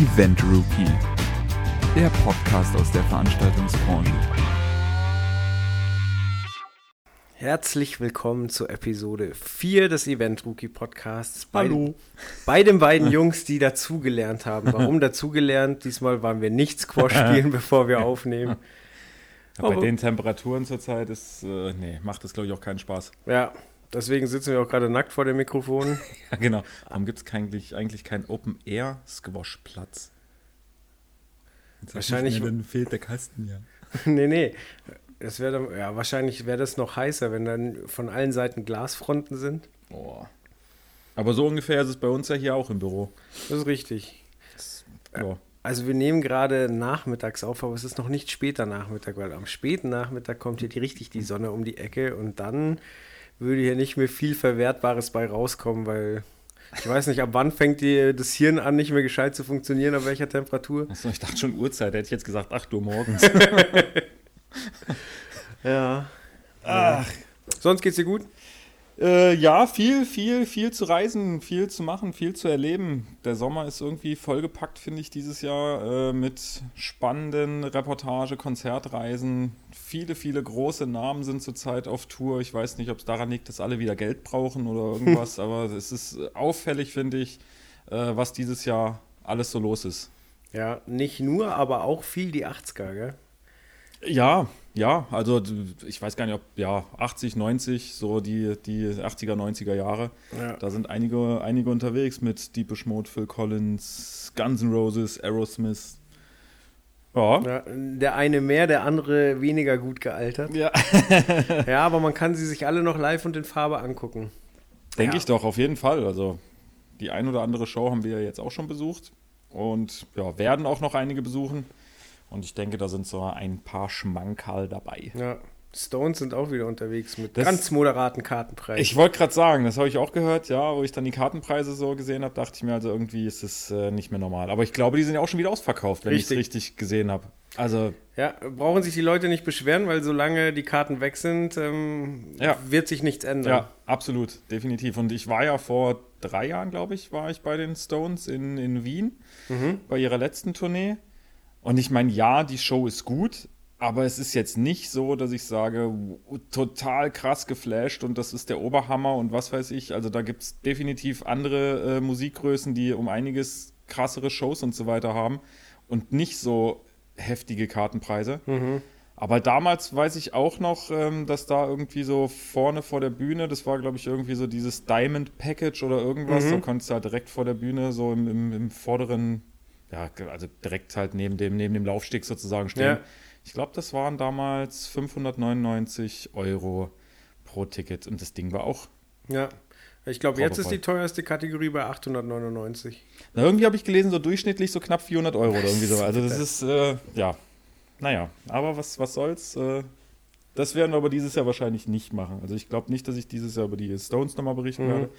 Event Rookie, der Podcast aus der Veranstaltungsbranche. Herzlich willkommen zur Episode 4 des Event Rookie Podcasts. Bei, Hallo. Bei den beiden Jungs, die dazugelernt haben. Warum dazugelernt? Diesmal waren wir nicht Squash spielen, bevor wir aufnehmen. Ja, bei Aber- den Temperaturen zurzeit ist, äh, nee, macht das glaube ich auch keinen Spaß. Ja, deswegen sitzen wir auch gerade nackt vor dem Mikrofon. Ja, genau. Warum gibt es eigentlich, eigentlich keinen Open-Air-Squash-Platz? Wahrscheinlich- mehr, Dann fehlt der Kasten ja. nee, nee. Das wäre dann, ja, wahrscheinlich wäre das noch heißer, wenn dann von allen Seiten Glasfronten sind. Oh. Aber so ungefähr ist es bei uns ja hier auch im Büro. Das ist richtig. Ja. Also wir nehmen gerade nachmittags auf, aber es ist noch nicht später Nachmittag, weil am späten Nachmittag kommt hier die, richtig die Sonne um die Ecke und dann würde hier nicht mehr viel Verwertbares bei rauskommen, weil ich weiß nicht, ab wann fängt die, das Hirn an, nicht mehr gescheit zu funktionieren, ab welcher Temperatur. Achso, ich dachte schon Uhrzeit, hätte ich jetzt gesagt 8 Uhr morgens. Ja. Ach. Sonst geht's dir gut? Äh, ja, viel, viel, viel zu reisen, viel zu machen, viel zu erleben. Der Sommer ist irgendwie vollgepackt, finde ich, dieses Jahr äh, mit spannenden Reportage, Konzertreisen. Viele, viele große Namen sind zurzeit auf Tour. Ich weiß nicht, ob es daran liegt, dass alle wieder Geld brauchen oder irgendwas, aber es ist auffällig, finde ich, äh, was dieses Jahr alles so los ist. Ja, nicht nur, aber auch viel die 80er, gell? Ja, ja, also ich weiß gar nicht, ob ja 80, 90, so die, die 80er, 90er Jahre. Ja. Da sind einige, einige unterwegs mit Deepish Mode, Phil Collins, Guns N' Roses, Aerosmith. Ja. Ja, der eine mehr, der andere weniger gut gealtert. Ja. Ja, aber man kann sie sich alle noch live und in Farbe angucken. Denke Ja. ich doch, auf jeden Fall. Also die ein oder andere Show haben wir ja jetzt auch schon besucht und ja, werden auch noch einige besuchen. Und ich denke, da sind so ein paar Schmankerl dabei. Ja, Stones sind auch wieder unterwegs mit Das- ganz moderaten Kartenpreisen. Ich wollte gerade sagen, das habe ich auch gehört, ja, wo ich dann die Kartenpreise so gesehen habe, dachte ich mir also irgendwie ist es äh, nicht mehr normal. Aber ich glaube, die sind ja auch schon wieder ausverkauft, wenn ich es Richtig. gesehen habe. Also ja, brauchen sich die Leute nicht beschweren, weil solange die Karten weg sind, ähm, Ja. wird sich nichts ändern. ja, absolut, definitiv. Und ich war ja vor drei Jahren, glaube ich, war ich bei den Stones in, in Wien bei ihrer letzten Tournee. Und ich meine, ja, die Show ist gut, aber es ist jetzt nicht so, dass ich sage, total krass geflasht und das ist der Oberhammer und was weiß ich. Also da gibt es definitiv andere äh, Musikgrößen, die um einiges krassere Shows und so weiter haben und nicht so heftige Kartenpreise. Aber damals weiß ich auch noch, ähm, dass da irgendwie so vorne vor der Bühne, das war glaube ich irgendwie so dieses Diamond Package oder irgendwas, da konntest du halt direkt vor der Bühne so im, im, im vorderen, ja, also direkt halt neben dem, neben dem Laufsteg sozusagen stehen. Ja. Ich glaube, das waren damals 599 Euro pro Ticket und das Ding war auch. Ja. Ich glaube, jetzt ist die teuerste Kategorie bei 899. Na, irgendwie habe ich gelesen, so durchschnittlich so knapp 400 Euro oder irgendwie so. Also das ist, äh, ja, naja, aber was, was soll's. Äh, das werden wir aber dieses Jahr wahrscheinlich nicht machen. Also ich glaube nicht, dass ich dieses Jahr über die Stones nochmal berichten Mhm. werde.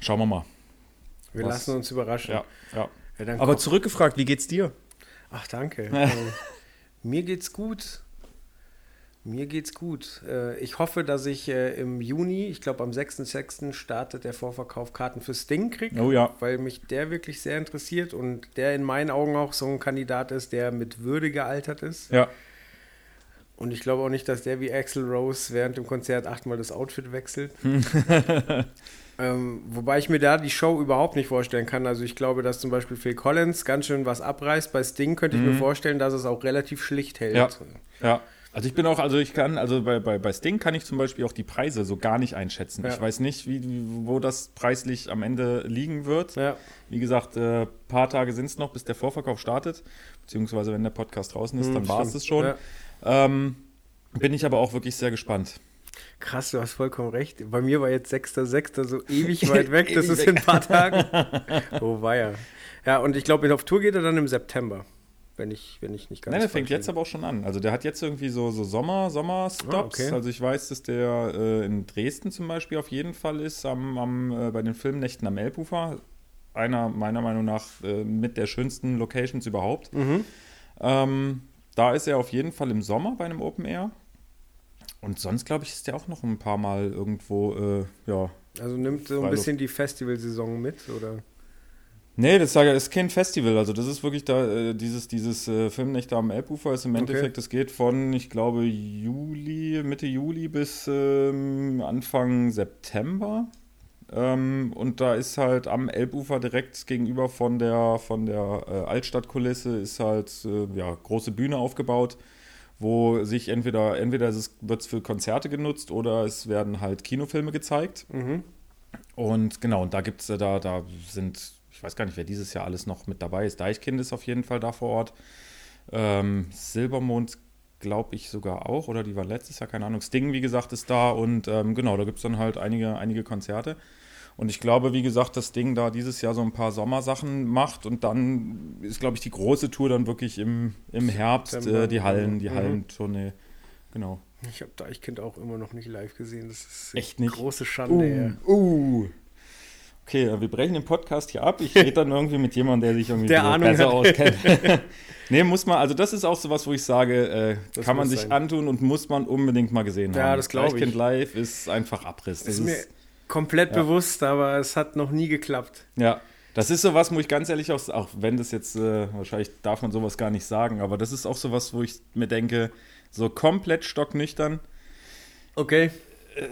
Schauen wir mal. Wir Was? lassen uns überraschen. Ja, ja. Ja, Aber komm- zurückgefragt, wie geht's dir? Ach, danke. ähm, mir geht's gut. Mir geht's gut. Äh, ich hoffe, dass ich äh, im Juni, ich glaube am 6.6. startet der Vorverkauf Karten für Sting kriege. Oh ja. Weil mich der wirklich sehr interessiert und der in meinen Augen auch so ein Kandidat ist, der mit Würde gealtert ist. Ja. Und ich glaube auch nicht, dass der wie Axel Rose während dem Konzert achtmal das Outfit wechselt. ähm, wobei ich mir da die Show überhaupt nicht vorstellen kann. Also ich glaube, dass zum Beispiel Phil Collins ganz schön was abreißt. Bei Sting könnte ich mir vorstellen, dass es auch relativ schlicht hält. Mhm. Ja. Ja. Also ich bin auch, also ich kann, also bei, bei, bei Sting kann ich zum Beispiel auch die Preise so gar nicht einschätzen. Ja. Ich weiß nicht, wie, wo das preislich am Ende liegen wird. Ja. Wie gesagt, ein äh, paar Tage sind es noch, bis der Vorverkauf startet. Beziehungsweise wenn der Podcast draußen ist, Hm, dann war es es schon. Ähm, bin ich aber auch wirklich sehr gespannt. Krass, du hast vollkommen recht. Bei mir war jetzt 6.6. so ewig weit weg. Das ist in ein paar Tagen. Oh, weia. Ja, und ich glaube, auf Tour geht er dann im September. Wenn ich, wenn ich nicht ganz Nein, der fängt jetzt aber auch schon an. Also der hat jetzt irgendwie so, so Sommer, Sommer-Stops. Ah, okay. Also ich weiß, dass der äh, in Dresden zum Beispiel auf jeden Fall ist, am, am, äh, bei den Filmnächten am Elbufer. Einer meiner Meinung nach äh, mit der schönsten Locations überhaupt. Mhm. Ähm, da ist er auf jeden Fall im Sommer bei einem Open Air. Und sonst, glaube ich, ist der auch noch ein paar Mal irgendwo, äh, ja. Also nimmt so ein bisschen die Festivalsaison mit, oder? Nee, das ist kein Festival. Also das ist wirklich da, äh, dieses, dieses äh, Filmnächte am Elbufer ist im Endeffekt, das geht von, ich glaube, Juli, Mitte Juli bis ähm, Anfang September. Ähm, und da ist halt am Elbufer direkt gegenüber von der, von der äh, Altstadtkulisse ist halt äh, ja, große Bühne aufgebaut, wo sich entweder, entweder wird es für Konzerte genutzt oder es werden halt Kinofilme gezeigt. Mhm. Und genau, und da gibt es, da, da sind ich weiß gar nicht, wer dieses Jahr alles noch mit dabei ist. Deichkind ist auf jeden Fall da vor Ort. Ähm, Silbermond glaube ich sogar auch, oder die war letztes Jahr, keine Ahnung. Sting, wie gesagt, ist da und ähm, genau, da gibt es dann halt einige, einige Konzerte. Und ich glaube, wie gesagt, das Ding da dieses Jahr so ein paar Sommersachen macht und dann ist, glaube ich, die große Tour dann wirklich im, im Herbst, äh, die Hallen, die mhm. Hallentournee. Genau. Ich habe Deichkind auch immer noch nicht live gesehen. Das ist echt nicht. große Schande. Uh, uh okay, wir brechen den Podcast hier ab. Ich rede dann irgendwie mit jemandem, der sich irgendwie der Ahnung besser hat. auskennt. nee, muss man, also das ist auch sowas, wo ich sage, äh, kann man sich sein. antun und muss man unbedingt mal gesehen ja, haben. Ja, das glaube ich. Live ist einfach Abriss. Das ist mir komplett ja. bewusst, aber es hat noch nie geklappt. Ja, das ist sowas, wo ich ganz ehrlich auch, auch wenn das jetzt, äh, wahrscheinlich darf man sowas gar nicht sagen, aber das ist auch sowas, wo ich mir denke, so komplett stocknüchtern. Okay. Äh,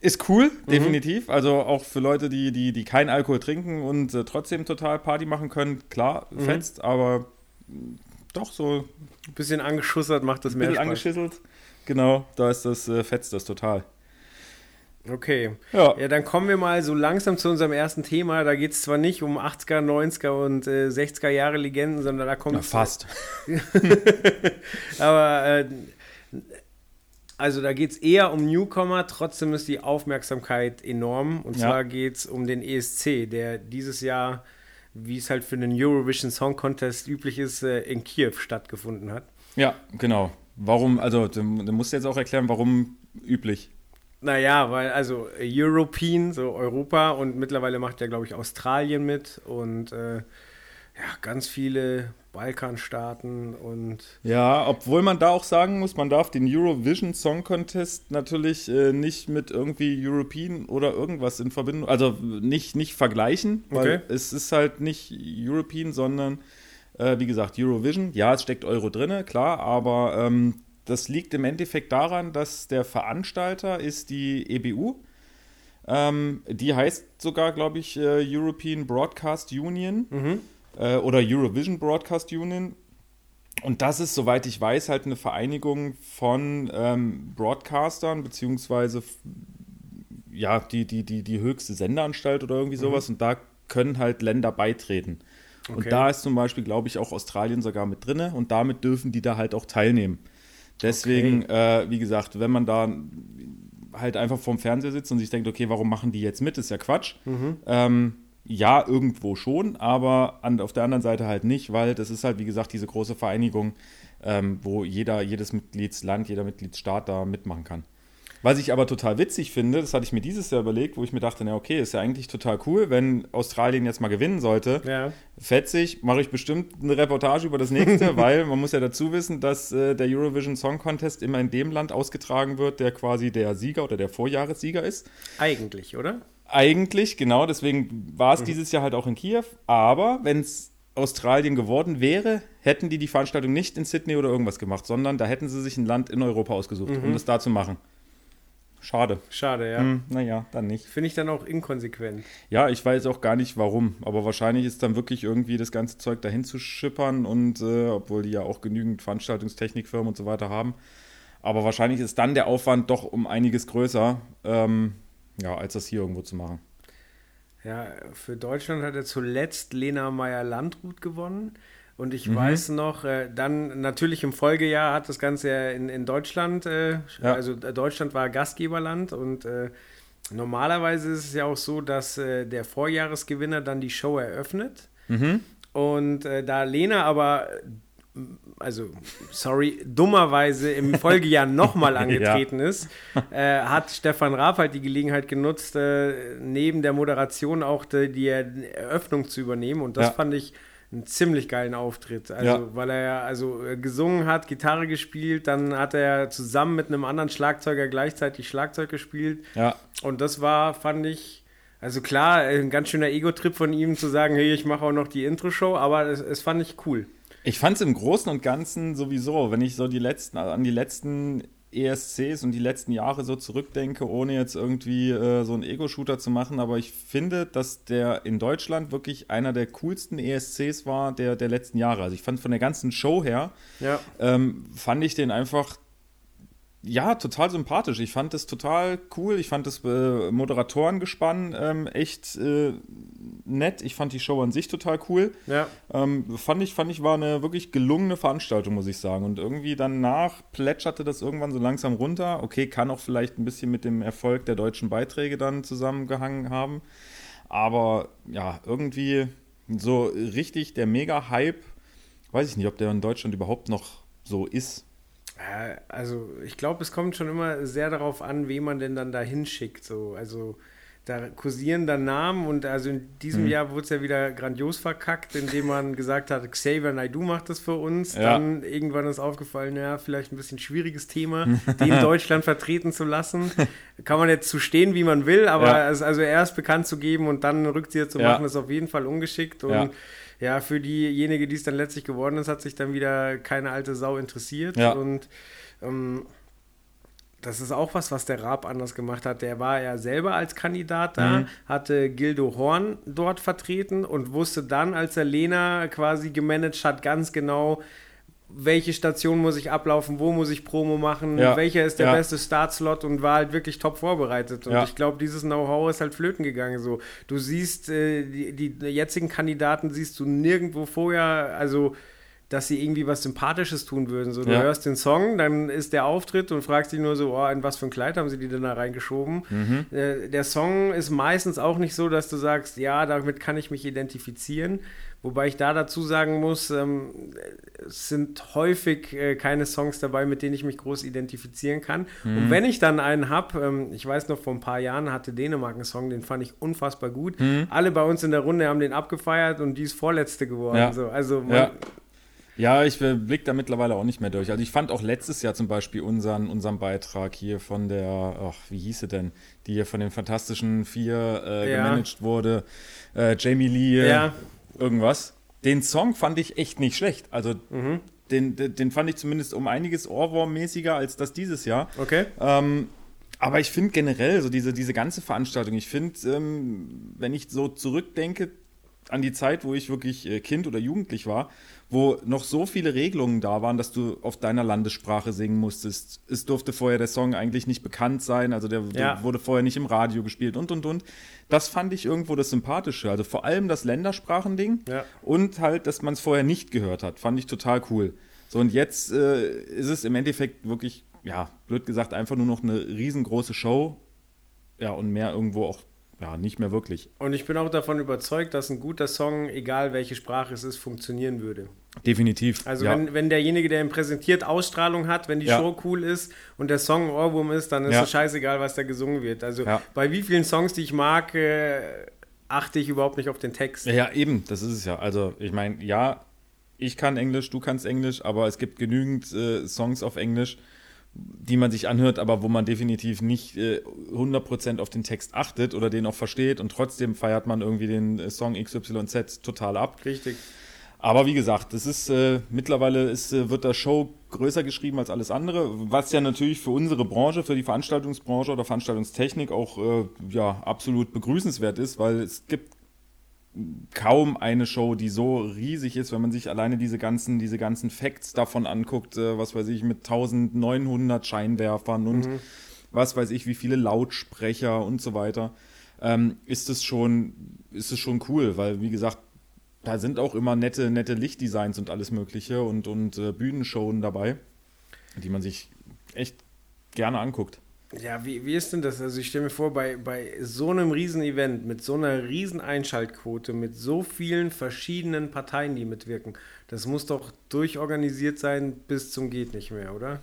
ist cool, mhm. definitiv. Also auch für Leute, die, die, die keinen Alkohol trinken und äh, trotzdem total Party machen können, klar, mhm. fetzt, aber doch so. Ein bisschen angeschussert macht das mehr Spaß. angeschisselt. Genau, da ist das, äh, fetzt das total. Okay. Ja. ja, dann kommen wir mal so langsam zu unserem ersten Thema. Da geht es zwar nicht um 80er, 90er und äh, 60er Jahre Legenden, sondern da kommt. Na, fast. aber äh, also da geht es eher um Newcomer, trotzdem ist die Aufmerksamkeit enorm. Und ja. zwar geht es um den ESC, der dieses Jahr, wie es halt für den Eurovision Song Contest üblich ist, äh, in Kiew stattgefunden hat. Ja, genau. Warum, also du, du musst jetzt auch erklären, warum üblich. Naja, weil also European, so Europa und mittlerweile macht ja, glaube ich, Australien mit und äh, ja, ganz viele Balkanstaaten und. Ja, obwohl man da auch sagen muss, man darf den Eurovision Song Contest natürlich äh, nicht mit irgendwie European oder irgendwas in Verbindung, also nicht, nicht vergleichen, weil okay. es ist halt nicht European, sondern äh, wie gesagt Eurovision. Ja, es steckt Euro drin, klar, aber ähm, das liegt im Endeffekt daran, dass der Veranstalter ist die EBU. Ähm, die heißt sogar, glaube ich, äh, European Broadcast Union. Mhm äh, oder Eurovision Broadcast Union. Und das ist, soweit ich weiß, halt eine Vereinigung von ähm, Broadcastern, beziehungsweise ja, die, die, die, die höchste Sendeanstalt oder irgendwie mhm. sowas. Mhm. Und da können halt Länder beitreten. Okay. Und da ist zum Beispiel, glaube ich, auch Australien sogar mit drin und damit dürfen die da halt auch teilnehmen. Deswegen, okay. äh, wie gesagt, wenn man da halt einfach vorm Fernseher sitzt und sich denkt, okay, warum machen die jetzt mit? ist ja Quatsch. Mhm. Ähm, ja, irgendwo schon, aber an, auf der anderen Seite halt nicht, weil das ist halt, wie gesagt, diese große Vereinigung, ähm, wo jeder, jedes Mitgliedsland, jeder Mitgliedsstaat da mitmachen kann. Was ich aber total witzig finde, das hatte ich mir dieses Jahr überlegt, wo ich mir dachte, na okay, ist ja eigentlich total cool, wenn Australien jetzt mal gewinnen sollte. Ja. Fetzig, mache ich bestimmt eine Reportage über das nächste, weil man muss ja dazu wissen, dass äh, der Eurovision Song Contest immer in dem Land ausgetragen wird, der quasi der Sieger oder der Vorjahressieger ist. Eigentlich, oder? Eigentlich, genau, deswegen war es mhm. dieses Jahr halt auch in Kiew. Aber wenn es Australien geworden wäre, hätten die die Veranstaltung nicht in Sydney oder irgendwas gemacht, sondern da hätten sie sich ein Land in Europa ausgesucht, mhm. um das da zu machen. Schade. Schade, ja. Hm, naja, dann nicht. Finde ich dann auch inkonsequent. Ja, ich weiß auch gar nicht warum, aber wahrscheinlich ist dann wirklich irgendwie das ganze Zeug dahin zu schippern und äh, obwohl die ja auch genügend Veranstaltungstechnikfirmen und so weiter haben. Aber wahrscheinlich ist dann der Aufwand doch um einiges größer. Ähm, ja, als das hier irgendwo zu machen. Ja, für Deutschland hat er zuletzt Lena Meyer-Landrut gewonnen. Und ich mhm. weiß noch, äh, dann natürlich im Folgejahr hat das Ganze ja in, in Deutschland, äh, ja. also äh, Deutschland war Gastgeberland und äh, normalerweise ist es ja auch so, dass äh, der Vorjahresgewinner dann die Show eröffnet. Mhm. Und äh, da Lena aber also sorry, dummerweise im Folgejahr nochmal angetreten ja. ist, hat Stefan Raab halt die Gelegenheit genutzt, neben der Moderation auch die, die, Eröffnung zu übernehmen. Und das ja. fand ich einen ziemlich geilen Auftritt. Also, ja. weil er ja also äh, gesungen hat, Gitarre gespielt, dann hat er zusammen mit einem anderen Schlagzeuger gleichzeitig Schlagzeug gespielt. Ja. Und das war, fand ich, Also klar, ein ganz schöner Ego-Trip von ihm zu sagen, hey, ich mache auch noch die Intro-Show, aber es, es fand ich cool. Ich fand es im Großen und Ganzen sowieso, wenn ich so die letzten, also an die letzten ESCs und die letzten Jahre so zurückdenke, ohne jetzt irgendwie äh, so einen Ego-Shooter zu machen, aber ich finde, dass der in Deutschland wirklich einer der coolsten ESCs war der, der letzten Jahre. Also ich fand von der ganzen Show her, Ja. ähm, fand ich den einfach ja, total sympathisch. Ich fand das total cool. Ich fand das äh, Moderatorengespann ähm, echt äh, nett. Ich fand die Show an sich total cool. Ja. Ähm, fand ich, fand ich, war eine wirklich gelungene Veranstaltung, muss ich sagen. Und irgendwie danach plätscherte das irgendwann so langsam runter. Okay, kann auch vielleicht ein bisschen mit dem Erfolg der deutschen Beiträge dann zusammengehangen haben. Aber ja, irgendwie so richtig der Mega-Hype, weiß ich nicht, ob der in Deutschland überhaupt noch so ist. Also ich glaube, es kommt schon immer sehr darauf an, wen man denn dann da hinschickt. So. Also da kursieren dann Namen und also in diesem Mhm. Jahr wurde es ja wieder grandios verkackt, indem man gesagt hat, Xavier Naidoo macht das für uns. Ja. Dann irgendwann ist aufgefallen, ja, vielleicht ein bisschen schwieriges Thema, den Deutschland vertreten zu lassen. Kann man jetzt zu stehen, wie man will, aber Ja. es also erst bekannt zu geben und dann einen Rückzieher zu Ja. machen, ist auf jeden Fall ungeschickt. Und Ja. für diejenige, die es dann letztlich geworden ist, hat sich dann wieder keine alte Sau interessiert. Ja. Und ähm, das ist auch was, was der Raab anders gemacht hat. Der war ja selber als Kandidat da, Mhm. hatte Gildo Horn dort vertreten und wusste dann, als er Lena quasi gemanagt hat, ganz genau, welche Station muss ich ablaufen, wo muss ich Promo machen, Ja. welcher ist der Ja. beste Startslot und war halt wirklich top vorbereitet. Und Ja. ich glaube, dieses Know-how ist halt flöten gegangen. So, du siehst äh, die, die jetzigen Kandidaten siehst du nirgendwo vorher, also dass sie irgendwie was Sympathisches tun würden. So, du Ja. hörst den Song, dann ist der Auftritt und fragst dich nur so, oh, in was für ein Kleid haben sie die denn da reingeschoben? Mhm. Äh, der Song ist meistens auch nicht so, dass du sagst, ja, damit kann ich mich identifizieren. Wobei ich da dazu sagen muss, ähm, es sind häufig äh, keine Songs dabei, mit denen ich mich groß identifizieren kann. Mhm. Und wenn ich dann einen habe, ähm, ich weiß noch, vor ein paar Jahren hatte Dänemark einen Song, den fand ich unfassbar gut. Mhm. Alle bei uns in der Runde haben den abgefeiert und die ist Vorletzte geworden. Ja. So, also man, Ja. Ja, ich äh, blick da mittlerweile auch nicht mehr durch. Also ich fand auch letztes Jahr zum Beispiel unseren, unseren Beitrag hier von der, ach, wie hieß sie denn, die hier von den Fantastischen Vier äh, Ja. gemanagt wurde, äh, Jamie Lee, Ja. Irgendwas. Den Song fand ich echt nicht schlecht. Also Mhm. den, den, fand ich zumindest um einiges Ohrwurm-mäßiger als das dieses Jahr. Okay. Ähm, aber ich finde generell so diese, diese ganze Veranstaltung, ich finde, ähm, wenn ich so zurückdenke an die Zeit, wo ich wirklich äh, Kind oder Jugendlich war, wo noch so viele Regelungen da waren, dass du auf deiner Landessprache singen musstest. Es durfte vorher der Song eigentlich nicht bekannt sein, also der, Ja. wurde vorher nicht im Radio gespielt und und und. Das fand ich irgendwo das Sympathische. Also vor allem das Ländersprachending Ja. und halt, dass man es vorher nicht gehört hat, fand ich total cool. So, und jetzt äh, ist es im Endeffekt wirklich, ja, blöd gesagt, einfach nur noch eine riesengroße Show. Ja, und mehr irgendwo auch, ja, nicht mehr wirklich. Und ich bin auch davon überzeugt, dass ein guter Song, egal welche Sprache es ist, funktionieren würde. Definitiv. Also ja. wenn, wenn derjenige, der ihn präsentiert, Ausstrahlung hat, wenn die Ja. Show cool ist und der Song ein Ohrwurm ist, dann ist es scheißegal, was da gesungen wird. Also bei wie vielen Songs, die ich mag, äh, achte ich überhaupt nicht auf den Text. Ja, ja, eben, das ist es ja. Also, ich meine, ja, ich kann Englisch, du kannst Englisch, aber es gibt genügend äh, Songs auf Englisch, die man sich anhört, aber wo man definitiv nicht äh, 100% auf den Text achtet oder den auch versteht und trotzdem feiert man irgendwie den äh, Song XYZ total ab. Richtig. Aber wie gesagt, das ist äh, mittlerweile ist, äh, wird der Show größer geschrieben als alles andere, was ja natürlich für unsere Branche, für die Veranstaltungsbranche oder Veranstaltungstechnik auch äh, ja absolut begrüßenswert ist, weil es gibt kaum eine Show, die so riesig ist, wenn man sich alleine diese ganzen, diese ganzen Facts davon anguckt, äh, was weiß ich, mit 1900 Scheinwerfern und was weiß ich, wie viele Lautsprecher und so weiter, ähm, ist es schon, ist es schon cool, weil wie gesagt, da sind auch immer nette, nette Lichtdesigns und alles Mögliche und, und äh, Bühnenshowen dabei, die man sich echt gerne anguckt. Ja, wie, wie ist denn das? Also ich stelle mir vor, bei, bei so einem riesen Event, mit so einer riesen Einschaltquote, mit so vielen verschiedenen Parteien, die mitwirken, das muss doch durchorganisiert sein bis zum geht nicht mehr, oder?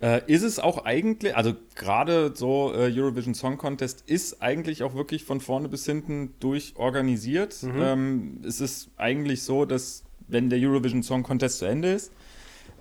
Äh, ist es auch eigentlich, also gerade so äh, Eurovision Song Contest ist eigentlich auch wirklich von vorne bis hinten durchorganisiert. Ähm, es ist eigentlich so, dass wenn der Eurovision Song Contest zu Ende ist,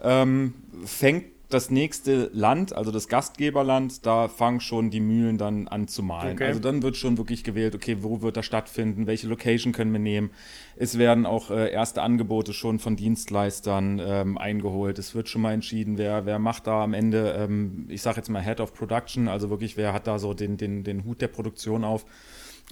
ähm, fängt das nächste Land, also das Gastgeberland, da fangen schon die Mühlen dann an zu malen. Okay. Also dann wird schon wirklich gewählt, okay, wo wird das stattfinden, welche Location können wir nehmen. Es werden auch äh, erste Angebote schon von Dienstleistern ähm, eingeholt. Es wird schon mal entschieden, wer, wer macht da am Ende, ähm, ich sage jetzt mal Head of Production, also wirklich, wer hat da so den, den, den Hut der Produktion auf.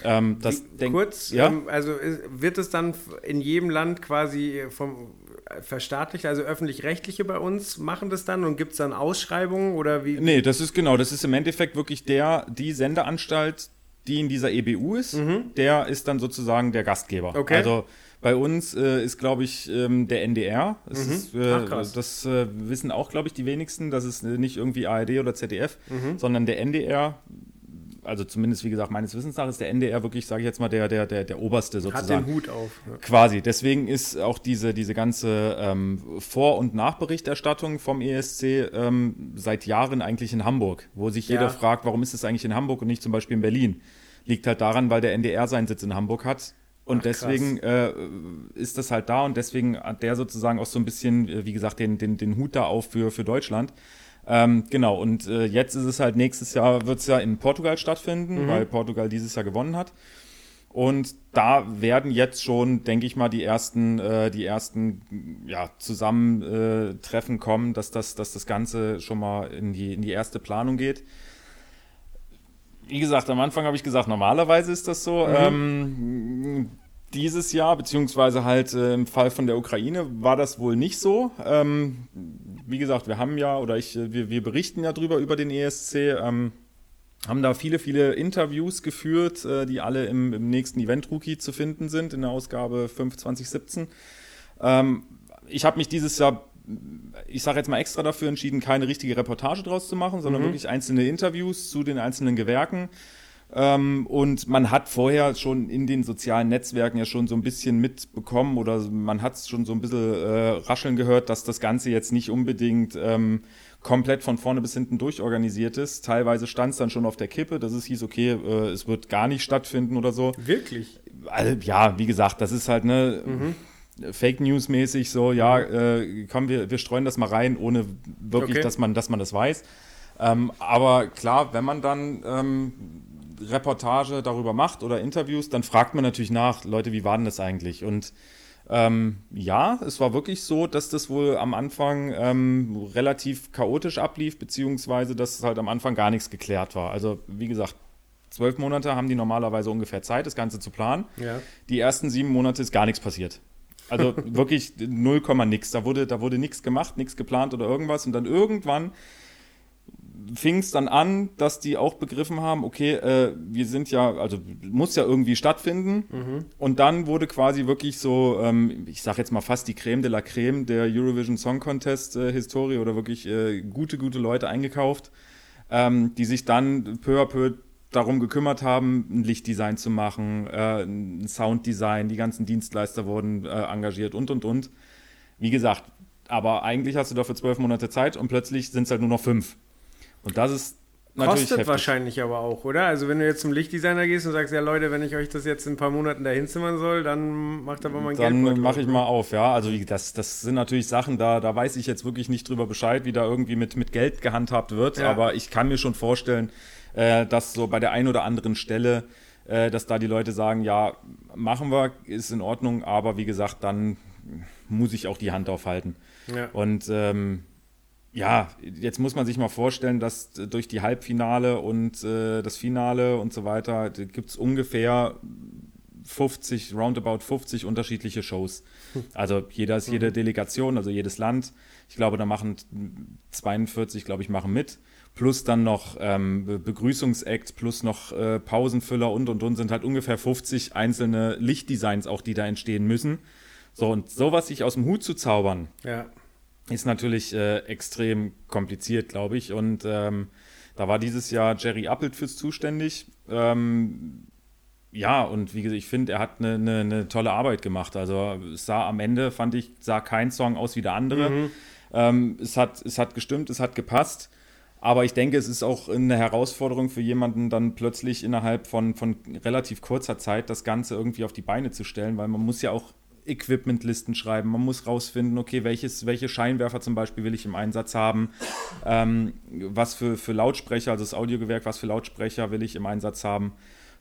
Ähm, das Wie, denk, kurz, ja? Ähm, also wird es dann in jedem Land quasi vom verstaatlicht, also öffentlich-rechtliche bei uns machen das dann und gibt es dann Ausschreibungen oder wie? Nee, das ist genau, das ist im Endeffekt wirklich der, die Sendeanstalt, die in dieser EBU ist, mhm. der ist dann sozusagen der Gastgeber. Okay. Also bei uns äh, ist, glaube ich, ähm, der NDR. Mhm. Ist, äh, Ach, das äh, wissen auch, glaube ich, die wenigsten. Das ist nicht irgendwie ARD oder ZDF, mhm. sondern der NDR also zumindest wie gesagt meines Wissens nach ist der NDR wirklich, sage ich jetzt mal, der, der, der, der oberste sozusagen. Hat den Hut auf. Ja. Quasi. Deswegen ist auch diese, diese ganze ähm, Vor- und Nachberichterstattung vom ESC ähm, seit Jahren eigentlich in Hamburg, wo sich jeder ja. fragt, warum ist es eigentlich in Hamburg und nicht zum Beispiel in Berlin? Liegt halt daran, weil der NDR seinen Sitz in Hamburg hat. Und Ach, deswegen äh, ist das halt da und deswegen hat der sozusagen auch so ein bisschen, äh, wie gesagt, den, den, den Hut da auf für, für Deutschland. Ähm, genau, und äh, jetzt ist es halt nächstes Jahr, wird es ja in Portugal stattfinden, mhm. weil Portugal dieses Jahr gewonnen hat. Und da werden jetzt schon, denke ich mal, die ersten, äh, die ersten ja, Zusammentreffen kommen, dass das, dass das Ganze schon mal in die, in die erste Planung geht. Wie gesagt, am Anfang habe ich gesagt, normalerweise ist das so. Mhm. Ähm, dieses Jahr, beziehungsweise halt äh, im Fall von der Ukraine, war das wohl nicht so. Ähm, wie gesagt, wir haben ja, oder ich, wir, wir berichten ja drüber über den ESC, ähm, haben da viele, viele Interviews geführt, äh, die alle im, im nächsten Event Rookie zu finden sind, in der Ausgabe 5 2017. Ähm, ich habe mich dieses Jahr, ich sage jetzt mal extra dafür entschieden, keine richtige Reportage draus zu machen, sondern mhm. wirklich einzelne Interviews zu den einzelnen Gewerken. Ähm, und man hat vorher schon in den sozialen Netzwerken ja schon so ein bisschen mitbekommen oder man hat es schon so ein bisschen äh, rascheln gehört, dass das Ganze jetzt nicht unbedingt ähm, komplett von vorne bis hinten durchorganisiert ist. Teilweise stand es dann schon auf der Kippe, dass es hieß, okay, äh, es wird gar nicht stattfinden oder so. Wirklich? Also, ja, wie gesagt, das ist halt eine. Mhm. Fake News mäßig so, ja, äh, komm, wir, wir streuen das mal rein, ohne wirklich, okay. dass man, dass man das weiß. Ähm, aber klar, wenn man dann ähm, Reportage darüber macht oder Interviews, dann fragt man natürlich nach, Leute, wie war denn das eigentlich? Und ähm, ja, es war wirklich so, dass das wohl am Anfang ähm, relativ chaotisch ablief, beziehungsweise dass halt am Anfang gar nichts geklärt war. Also wie gesagt, zwölf Monate haben die normalerweise ungefähr Zeit, das Ganze zu planen. Ja. Die ersten sieben Monate ist gar nichts passiert. Also wirklich 0, nix. Da wurde, da wurde nichts gemacht, nichts geplant oder irgendwas. Und dann irgendwann fing es dann an, dass die auch begriffen haben, okay, äh, wir sind ja, also muss ja irgendwie stattfinden. Mhm. Und dann wurde quasi wirklich so, ähm, ich sag jetzt mal fast die Creme de la Creme der Eurovision Song Contest äh, Historie oder wirklich äh, gute, gute Leute eingekauft, ähm, die sich dann peu à peu darum gekümmert haben, ein Lichtdesign zu machen, äh, ein Sounddesign, die ganzen Dienstleister wurden äh, engagiert und, und, und. Wie gesagt, aber eigentlich hast du dafür zwölf Monate Zeit und plötzlich sind es halt nur noch fünf. Und das ist natürlich Kostet heftig. wahrscheinlich aber auch, oder? Also wenn du jetzt zum Lichtdesigner gehst und sagst, ja Leute, wenn ich euch das jetzt in ein paar Monaten dahin zimmern soll, dann macht aber mein Geld. Dann mache ich mal auf, ja. Also das, das sind natürlich Sachen, da, da weiß ich jetzt wirklich nicht drüber Bescheid, wie da irgendwie mit, mit Geld gehandhabt wird. Ja. Aber ich kann mir schon vorstellen, äh, dass so bei der einen oder anderen Stelle, äh, dass da die Leute sagen, ja, machen wir, ist in Ordnung, aber wie gesagt, dann muss ich auch die Hand aufhalten. Ja. Und ähm, ja, jetzt muss man sich mal vorstellen, dass durch die Halbfinale und äh, das Finale und so weiter gibt es ungefähr 50, roundabout 50 unterschiedliche Shows. Also jeder ist jede mhm. Delegation, also jedes Land. Ich glaube, da machen 42, glaube ich, machen mit. Plus dann noch ähm, Begrüßungsakt, plus noch äh, Pausenfüller und und und sind halt ungefähr 50 einzelne Lichtdesigns auch, die da entstehen müssen. So, und sowas sich aus dem Hut zu zaubern. Ja ist natürlich äh, extrem kompliziert, glaube ich. Und ähm, da war dieses Jahr Jerry Appelt fürs zuständig. Ähm, ja, und wie gesagt, ich finde, er hat eine, eine, eine, tolle Arbeit gemacht. Also es sah am Ende, fand ich, sah kein Song aus wie der andere. Mhm. Ähm, es, hat, es hat gestimmt, es hat gepasst. Aber ich denke, es ist auch eine Herausforderung für jemanden, dann plötzlich innerhalb von, von relativ kurzer Zeit das Ganze irgendwie auf die Beine zu stellen, weil man muss ja auch Equipmentlisten schreiben, man muss rausfinden, okay, welches, welche Scheinwerfer zum Beispiel will ich im Einsatz haben, ähm, was für, für Lautsprecher, also das Audiogewerk, was für Lautsprecher will ich im Einsatz haben.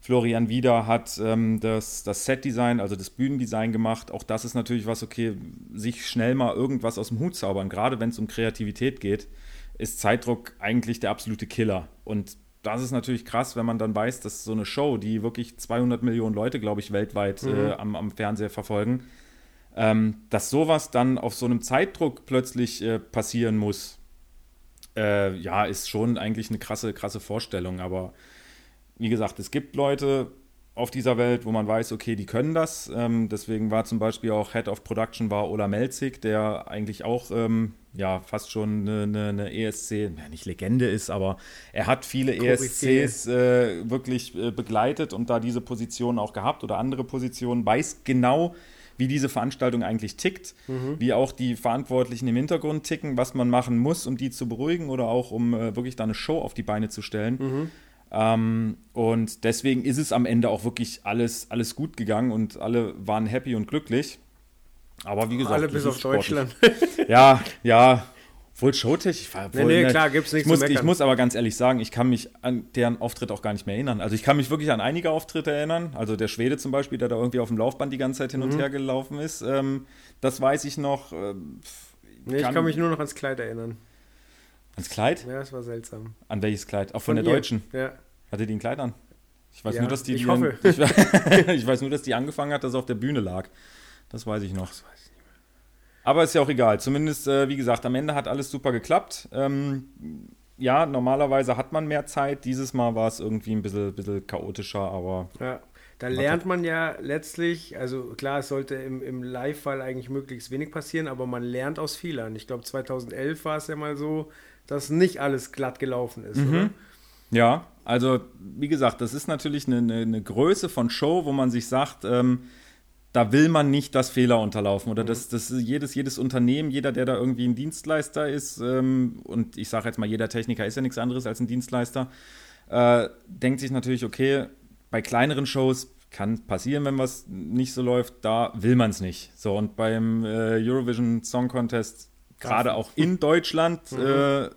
Florian Wieder hat ähm, das, das Set-Design, also das Bühnendesign gemacht. Auch das ist natürlich was, okay, sich schnell mal irgendwas aus dem Hut zaubern, gerade wenn es um Kreativität geht, ist Zeitdruck eigentlich der absolute Killer. Und das ist natürlich krass, wenn man dann weiß, dass so eine Show, die wirklich 200 Millionen Leute, glaube ich, weltweit mhm. äh, am, am, Fernseher verfolgen, ähm, dass sowas dann auf so einem Zeitdruck plötzlich äh, passieren muss, äh, ja, ist schon eigentlich eine krasse, krasse Vorstellung. Aber wie gesagt, es gibt Leute, auf dieser Welt, wo man weiß, okay, die können das. Ähm, deswegen war zum Beispiel auch Head of Production war Ola Melzig, der eigentlich auch ähm, ja fast schon eine, eine, eine, ESC, ja, nicht Legende ist, aber er hat viele Koryphäe. ESCs äh, wirklich äh, begleitet und da diese Position auch gehabt oder andere Positionen, weiß genau, wie diese Veranstaltung eigentlich tickt, mhm. wie auch die Verantwortlichen im Hintergrund ticken, was man machen muss, um die zu beruhigen oder auch um äh, wirklich da eine Show auf die Beine zu stellen. Mhm. Ähm, und deswegen ist es am Ende auch wirklich alles, alles gut gegangen und alle waren happy und glücklich. Aber wie gesagt, alle bis auf Deutschland. ja, ja. Wohl Showtech. Ich war, nee, nee, ne, klar, gibt's nichts ich muss, ich muss aber ganz ehrlich sagen, ich kann mich an deren Auftritt auch gar nicht mehr erinnern. Also ich kann mich wirklich an einige Auftritte erinnern. Also der Schwede zum Beispiel, der da irgendwie auf dem Laufband die ganze Zeit hin und mhm. her gelaufen ist. Ähm, das weiß ich noch. Äh, nee, kann ich kann mich nur noch ans Kleid erinnern. Ans Kleid? Ja, das war seltsam. An welches Kleid? Auch von, von der ihr. Deutschen? Ja. Hatte die ein Kleid an? Ich weiß ja, nur, dass die. Ich die hoffe. ich, ich, weiß nur, dass die angefangen hat, dass sie auf der Bühne lag. Das weiß ich noch. Das weiß ich nicht mehr. Aber ist ja auch egal. Zumindest, äh, wie gesagt, am Ende hat alles super geklappt. Ähm, ja, normalerweise hat man mehr Zeit. Dieses Mal war es irgendwie ein bisschen, bisschen chaotischer, aber. Ja. Da lernt man ja letztlich, also klar, es sollte im, im Live-Fall eigentlich möglichst wenig passieren, aber man lernt aus Fehlern. Ich glaube, 2011 war es ja mal so, dass nicht alles glatt gelaufen ist, mhm. Ja, also wie gesagt, das ist natürlich eine, eine, eine Größe von Show, wo man sich sagt, ähm, da will man nicht das Fehler unterlaufen oder mhm. das, das jedes, jedes Unternehmen, jeder, der da irgendwie ein Dienstleister ist, ähm, und ich sage jetzt mal, jeder Techniker ist ja nichts anderes als ein Dienstleister, äh, denkt sich natürlich, okay, bei kleineren Shows kann passieren, wenn was nicht so läuft, da will man es nicht. So, und beim äh, Eurovision Song Contest, gerade auch in Deutschland, mhm. äh,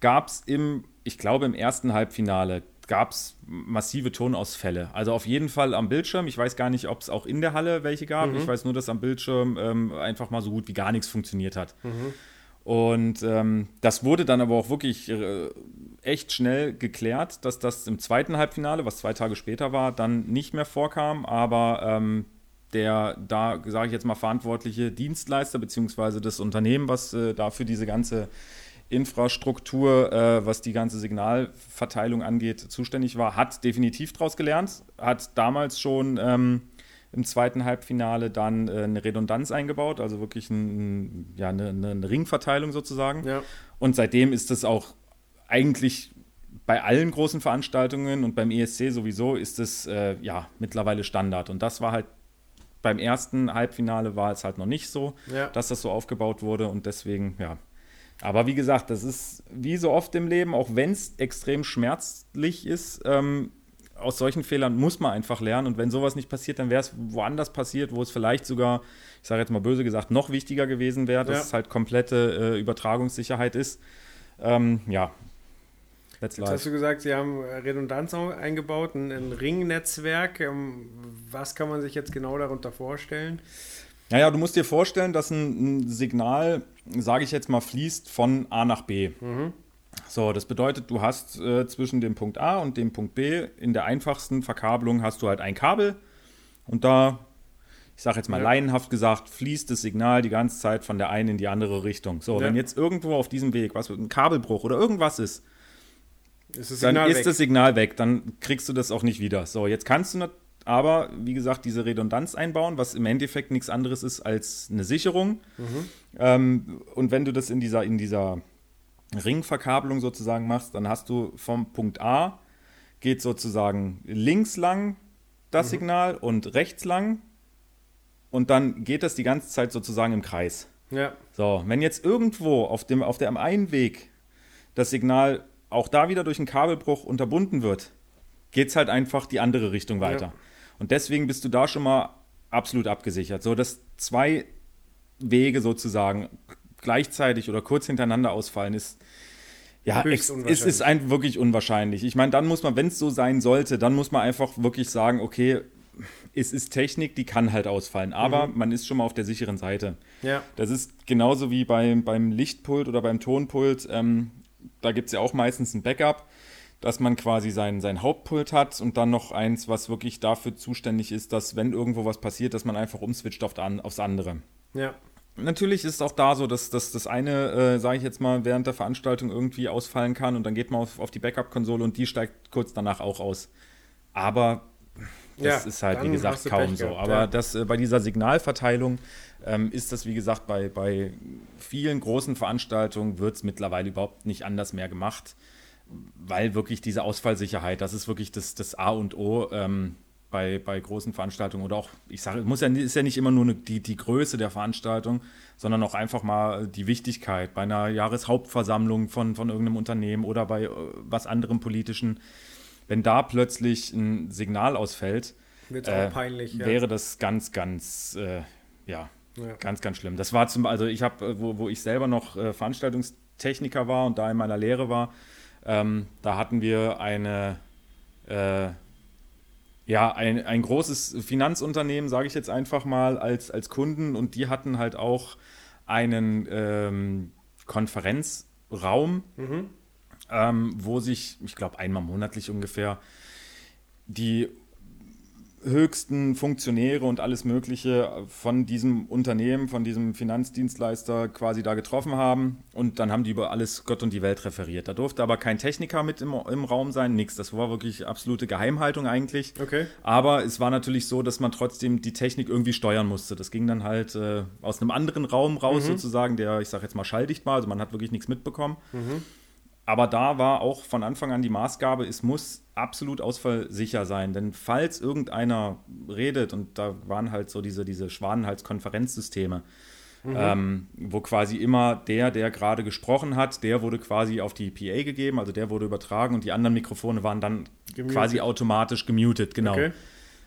gab es im ich glaube, im ersten Halbfinale gab es massive Tonausfälle. Also auf jeden Fall am Bildschirm. Ich weiß gar nicht, ob es auch in der Halle welche gab. Mhm. Ich weiß nur, dass am Bildschirm ähm, einfach mal so gut wie gar nichts funktioniert hat. Mhm. Und ähm, das wurde dann aber auch wirklich äh, echt schnell geklärt, dass das im zweiten Halbfinale, was zwei Tage später war, dann nicht mehr vorkam. Aber ähm, der da, sage ich jetzt mal, verantwortliche Dienstleister beziehungsweise das Unternehmen, was äh, da für diese ganze Infrastruktur, äh, was die ganze Signalverteilung angeht, zuständig war, hat definitiv daraus gelernt, hat damals schon ähm, im zweiten Halbfinale dann äh, eine Redundanz eingebaut, also wirklich ein, ja, eine, eine, Ringverteilung sozusagen. Ja. Und seitdem ist es auch eigentlich bei allen großen Veranstaltungen und beim ESC sowieso ist es äh, ja mittlerweile Standard. Und das war halt beim ersten Halbfinale war es halt noch nicht so, ja. dass das so aufgebaut wurde und deswegen, ja, aber wie gesagt, das ist wie so oft im Leben, auch wenn es extrem schmerzlich ist, ähm, aus solchen Fehlern muss man einfach lernen. Und wenn sowas nicht passiert, dann wäre es woanders passiert, wo es vielleicht sogar, ich sage jetzt mal böse gesagt, noch wichtiger gewesen wäre, dass ja. es halt komplette äh, Übertragungssicherheit ist. Ähm, ja. Jetzt hast du gesagt, Sie haben Redundanz eingebaut, ein, ein Ringnetzwerk. Ähm, was kann man sich jetzt genau darunter vorstellen? Naja, du musst dir vorstellen, dass ein, ein Signal, sage ich jetzt mal, fließt von A nach B. Mhm. So, das bedeutet, du hast äh, zwischen dem Punkt A und dem Punkt B in der einfachsten Verkabelung hast du halt ein Kabel und da, ich sage jetzt mal ja. laienhaft gesagt, fließt das Signal die ganze Zeit von der einen in die andere Richtung. So, ja. wenn jetzt irgendwo auf diesem Weg was ein Kabelbruch oder irgendwas ist, ist dann ist weg. das Signal weg, dann kriegst du das auch nicht wieder. So, jetzt kannst du aber wie gesagt, diese Redundanz einbauen, was im Endeffekt nichts anderes ist als eine Sicherung. Mhm. Ähm, und wenn du das in dieser, in dieser Ringverkabelung sozusagen machst, dann hast du vom Punkt A geht sozusagen links lang das mhm. Signal und rechts lang und dann geht das die ganze Zeit sozusagen im Kreis. Ja. So, wenn jetzt irgendwo auf dem, auf dem einen Weg das Signal auch da wieder durch einen Kabelbruch unterbunden wird, geht es halt einfach die andere Richtung weiter. Ja. Und deswegen bist du da schon mal absolut abgesichert. So, dass zwei Wege sozusagen gleichzeitig oder kurz hintereinander ausfallen, ist ja, es ist ein, wirklich unwahrscheinlich. Ich meine, dann muss man, wenn es so sein sollte, dann muss man einfach wirklich sagen, okay, es ist Technik, die kann halt ausfallen, aber mhm. man ist schon mal auf der sicheren Seite. Ja. Das ist genauso wie beim, beim Lichtpult oder beim Tonpult. Ähm, da gibt es ja auch meistens ein Backup, dass man quasi sein, sein Hauptpult hat und dann noch eins, was wirklich dafür zuständig ist, dass, wenn irgendwo was passiert, dass man einfach umswitcht auf, aufs andere. Ja. Natürlich ist es auch da so, dass, dass das eine, äh, sage ich jetzt mal, während der Veranstaltung irgendwie ausfallen kann und dann geht man auf, auf die Backup-Konsole und die steigt kurz danach auch aus. Aber das ja, ist halt, wie gesagt, kaum so. Aber ja. das, äh, bei dieser Signalverteilung ähm, ist das, wie gesagt, bei, bei vielen großen Veranstaltungen wird es mittlerweile überhaupt nicht anders mehr gemacht, weil wirklich diese Ausfallsicherheit, das ist wirklich das, das A und O. Ähm, bei, bei großen Veranstaltungen oder auch, ich sage, muss ja, ist ja nicht immer nur die, die Größe der Veranstaltung, sondern auch einfach mal die Wichtigkeit bei einer Jahreshauptversammlung von, von irgendeinem Unternehmen oder bei äh, was anderem politischen wenn da plötzlich ein Signal ausfällt, äh, peinlich, ja. wäre das ganz, ganz, äh, ja, ja, ganz, ganz schlimm. Das war zum, also ich habe, äh, wo, wo ich selber noch äh, Veranstaltungstechniker war und da in meiner Lehre war, ähm, da hatten wir eine, äh, ja, ein, ein großes Finanzunternehmen, sage ich jetzt einfach mal, als, als Kunden und die hatten halt auch einen ähm, Konferenzraum. Mhm ähm, wo sich, ich glaube, einmal monatlich ungefähr die höchsten Funktionäre und alles Mögliche von diesem Unternehmen, von diesem Finanzdienstleister quasi da getroffen haben. Und dann haben die über alles Gott und die Welt referiert. Da durfte aber kein Techniker mit im, im Raum sein, nichts. Das war wirklich absolute Geheimhaltung eigentlich. Okay. Aber es war natürlich so, dass man trotzdem die Technik irgendwie steuern musste. Das ging dann halt äh, aus einem anderen Raum raus, mhm. sozusagen, der, ich sage jetzt mal, schalldicht war. Also man hat wirklich nichts mitbekommen. Mhm. Aber da war auch von Anfang an die Maßgabe, es muss absolut ausfallsicher sein. Denn falls irgendeiner redet, und da waren halt so diese, diese Schwanenhals-Konferenzsysteme, mhm. ähm, wo quasi immer der, der gerade gesprochen hat, der wurde quasi auf die PA gegeben, also der wurde übertragen und die anderen Mikrofone waren dann gemutet. quasi automatisch gemutet, genau. Okay.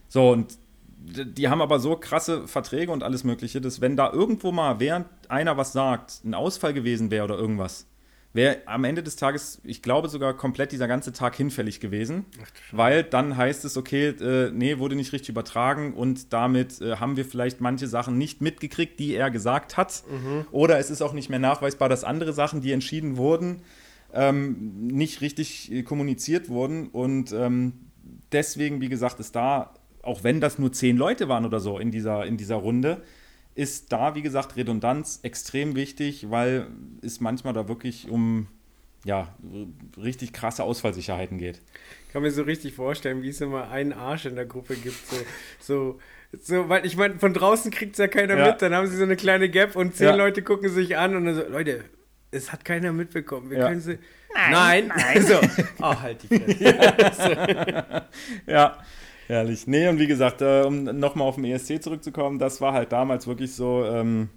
So, und die haben aber so krasse Verträge und alles Mögliche, dass wenn da irgendwo mal, während einer was sagt, ein Ausfall gewesen wäre oder irgendwas, wäre am Ende des Tages, ich glaube sogar komplett dieser ganze Tag hinfällig gewesen, weil dann heißt es, okay, äh, nee, wurde nicht richtig übertragen und damit äh, haben wir vielleicht manche Sachen nicht mitgekriegt, die er gesagt hat. Mhm. Oder es ist auch nicht mehr nachweisbar, dass andere Sachen, die entschieden wurden, ähm, nicht richtig äh, kommuniziert wurden und ähm, deswegen, wie gesagt, ist da, auch wenn das nur zehn Leute waren oder so in dieser, in dieser Runde, ist da, wie gesagt, Redundanz extrem wichtig, weil es manchmal da wirklich um ja, richtig krasse Ausfallsicherheiten geht. Ich kann mir so richtig vorstellen, wie es immer einen Arsch in der Gruppe gibt. So, so, so weil ich meine, von draußen kriegt es ja keiner ja. mit, dann haben sie so eine kleine Gap und zehn ja. Leute gucken sich an und dann so, Leute, es hat keiner mitbekommen. Wir ja. können sie. Nein, nein. nein. so, oh, halt die Fresse. ja. Herrlich. Nee, und wie gesagt, äh, um nochmal auf den ESC zurückzukommen, das war halt damals wirklich so, ähm,